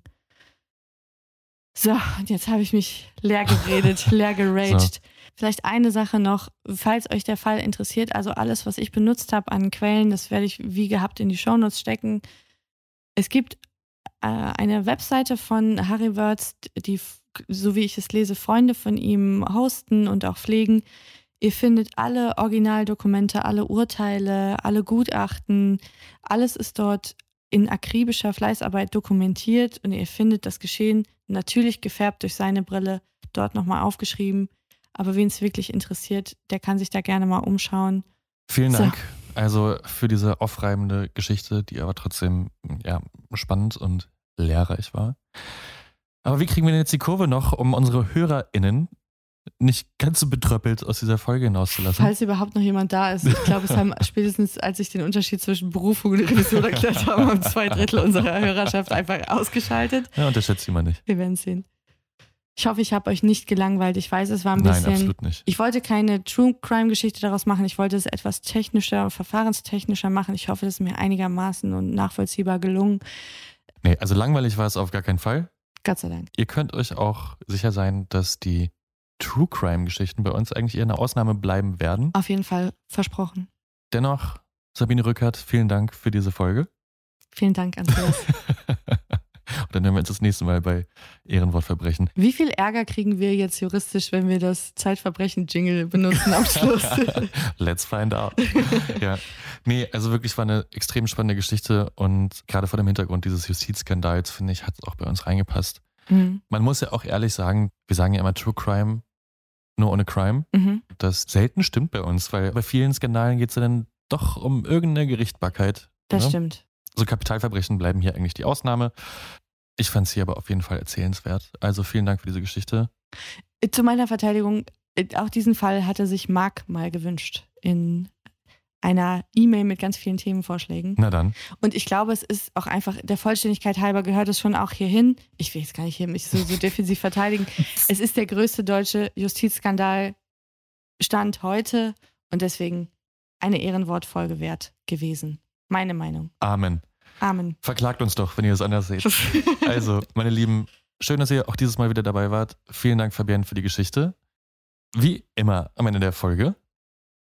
So, und jetzt habe ich mich leer geredet, leer geraged. So. Vielleicht eine Sache noch, falls euch der Fall interessiert, also alles, was ich benutzt habe an Quellen, das werde ich wie gehabt in die Shownotes stecken. Es gibt eine Webseite von Harry Wörth, die, so wie ich es lese, Freunde von ihm hosten und auch pflegen. Ihr findet alle Originaldokumente, alle Urteile, alle Gutachten. Alles ist dort in akribischer Fleißarbeit dokumentiert und ihr findet das Geschehen natürlich gefärbt durch seine Brille dort nochmal aufgeschrieben. Aber wen es wirklich interessiert, der kann sich da gerne mal umschauen. Vielen So. Also für diese aufreibende Geschichte, die aber trotzdem ja, spannend und lehrreich war. Aber wie kriegen wir denn jetzt die Kurve noch, um unsere HörerInnen nicht ganz so betröppelt aus dieser Folge hinauszulassen? Falls überhaupt noch jemand da ist. Ich glaube, es haben spätestens, als ich den Unterschied zwischen Berufung und Revision erklärt habe, haben zwei Drittel unserer Hörerschaft einfach ausgeschaltet. Ja, unterschätzt sie mal nicht. Wir werden sehen. Ich hoffe, ich habe euch nicht gelangweilt. Ich weiß, es war ein Nein, bisschen. absolut nicht. Ich wollte keine True Crime Geschichte daraus machen. Ich wollte es etwas technischer, verfahrenstechnischer machen. Ich hoffe, das ist mir einigermaßen und nachvollziehbar gelungen. Nee, also langweilig war es auf gar keinen Fall. Gott sei Dank. Ihr könnt euch auch sicher sein, dass die True Crime Geschichten bei uns eigentlich eher eine Ausnahme bleiben werden. Auf jeden Fall versprochen. Dennoch, Sabine Rückert, vielen Dank für diese Folge. Vielen Dank, Andreas. Und dann hören wir uns das nächste Mal bei Ehrenwortverbrechen. Wie viel Ärger kriegen wir jetzt juristisch, wenn wir das Zeitverbrechen-Jingle benutzen am Schluss? Let's find out. ja. Nee, also wirklich war eine extrem spannende Geschichte und gerade vor dem Hintergrund dieses Justizskandals, finde ich, hat es auch bei uns reingepasst. Mhm. Man muss ja auch ehrlich sagen, wir sagen ja immer True Crime, nur ohne Crime. Mhm. Das selten stimmt bei uns, weil bei vielen Skandalen geht es ja dann doch um irgendeine Gerichtbarkeit. Das ne? stimmt. So Kapitalverbrechen bleiben hier eigentlich die Ausnahme. Ich fand sie aber auf jeden Fall erzählenswert. Also vielen Dank für diese Geschichte. Zu meiner Verteidigung, äh, auch diesen Fall hatte sich Marc mal gewünscht in einer E-Mail mit ganz vielen Themenvorschlägen. Na dann. Und ich glaube, es ist auch einfach der Vollständigkeit halber gehört es schon auch hier hin. Ich will jetzt gar nicht hier mich so, so defensiv verteidigen. Es ist der größte deutsche Justizskandal Stand heute und deswegen eine Ehrenwortfolge wert gewesen. Meine Meinung. Amen. Amen. Verklagt uns doch, wenn ihr es anders seht. Also, meine Lieben, schön, dass ihr auch dieses Mal wieder dabei wart. Vielen Dank, Fabian, für die Geschichte. Wie immer am Ende der Folge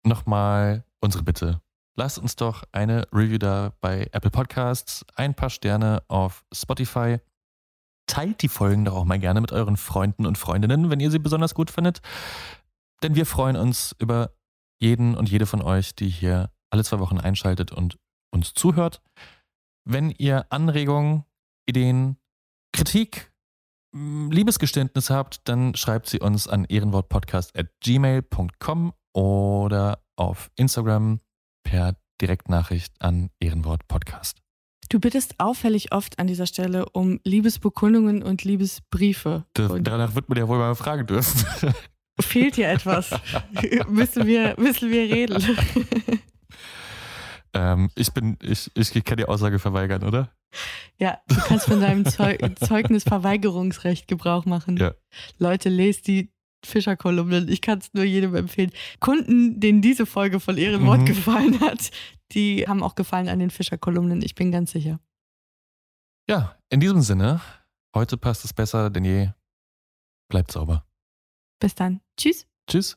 nochmal unsere Bitte. Lasst uns doch eine Review da bei Apple Podcasts, ein paar Sterne auf Spotify. Teilt die Folgen doch auch mal gerne mit euren Freunden und Freundinnen, wenn ihr sie besonders gut findet. Denn wir freuen uns über jeden und jede von euch, die hier alle zwei Wochen einschaltet und uns zuhört. Wenn ihr Anregungen, Ideen, Kritik, Liebesgeständnis habt, dann schreibt sie uns an ehrenwortpodcast.gmail.com oder auf Instagram per Direktnachricht an Ehrenwortpodcast. Du bittest auffällig oft an dieser Stelle um Liebesbekundungen und Liebesbriefe. Das, danach wird man ja wohl mal fragen dürfen. fehlt dir etwas? müssen, wir, müssen wir reden? ähm, ich bin, ich, ich kann die Aussage verweigern, oder? ja, du kannst von deinem Zeu Zeugnisverweigerungsrecht Gebrauch machen. Ja. Leute, lest die Fischer-Kolumnen. Ich kann es nur jedem empfehlen. Kunden, denen diese Folge von Ehrenwort Mhm. gefallen hat, die haben auch gefallen an den Fischer-Kolumnen. Ich bin ganz sicher. Ja, in diesem Sinne, heute passt es besser denn je. Bleibt sauber. Bis dann. Tschüss. Tschüss.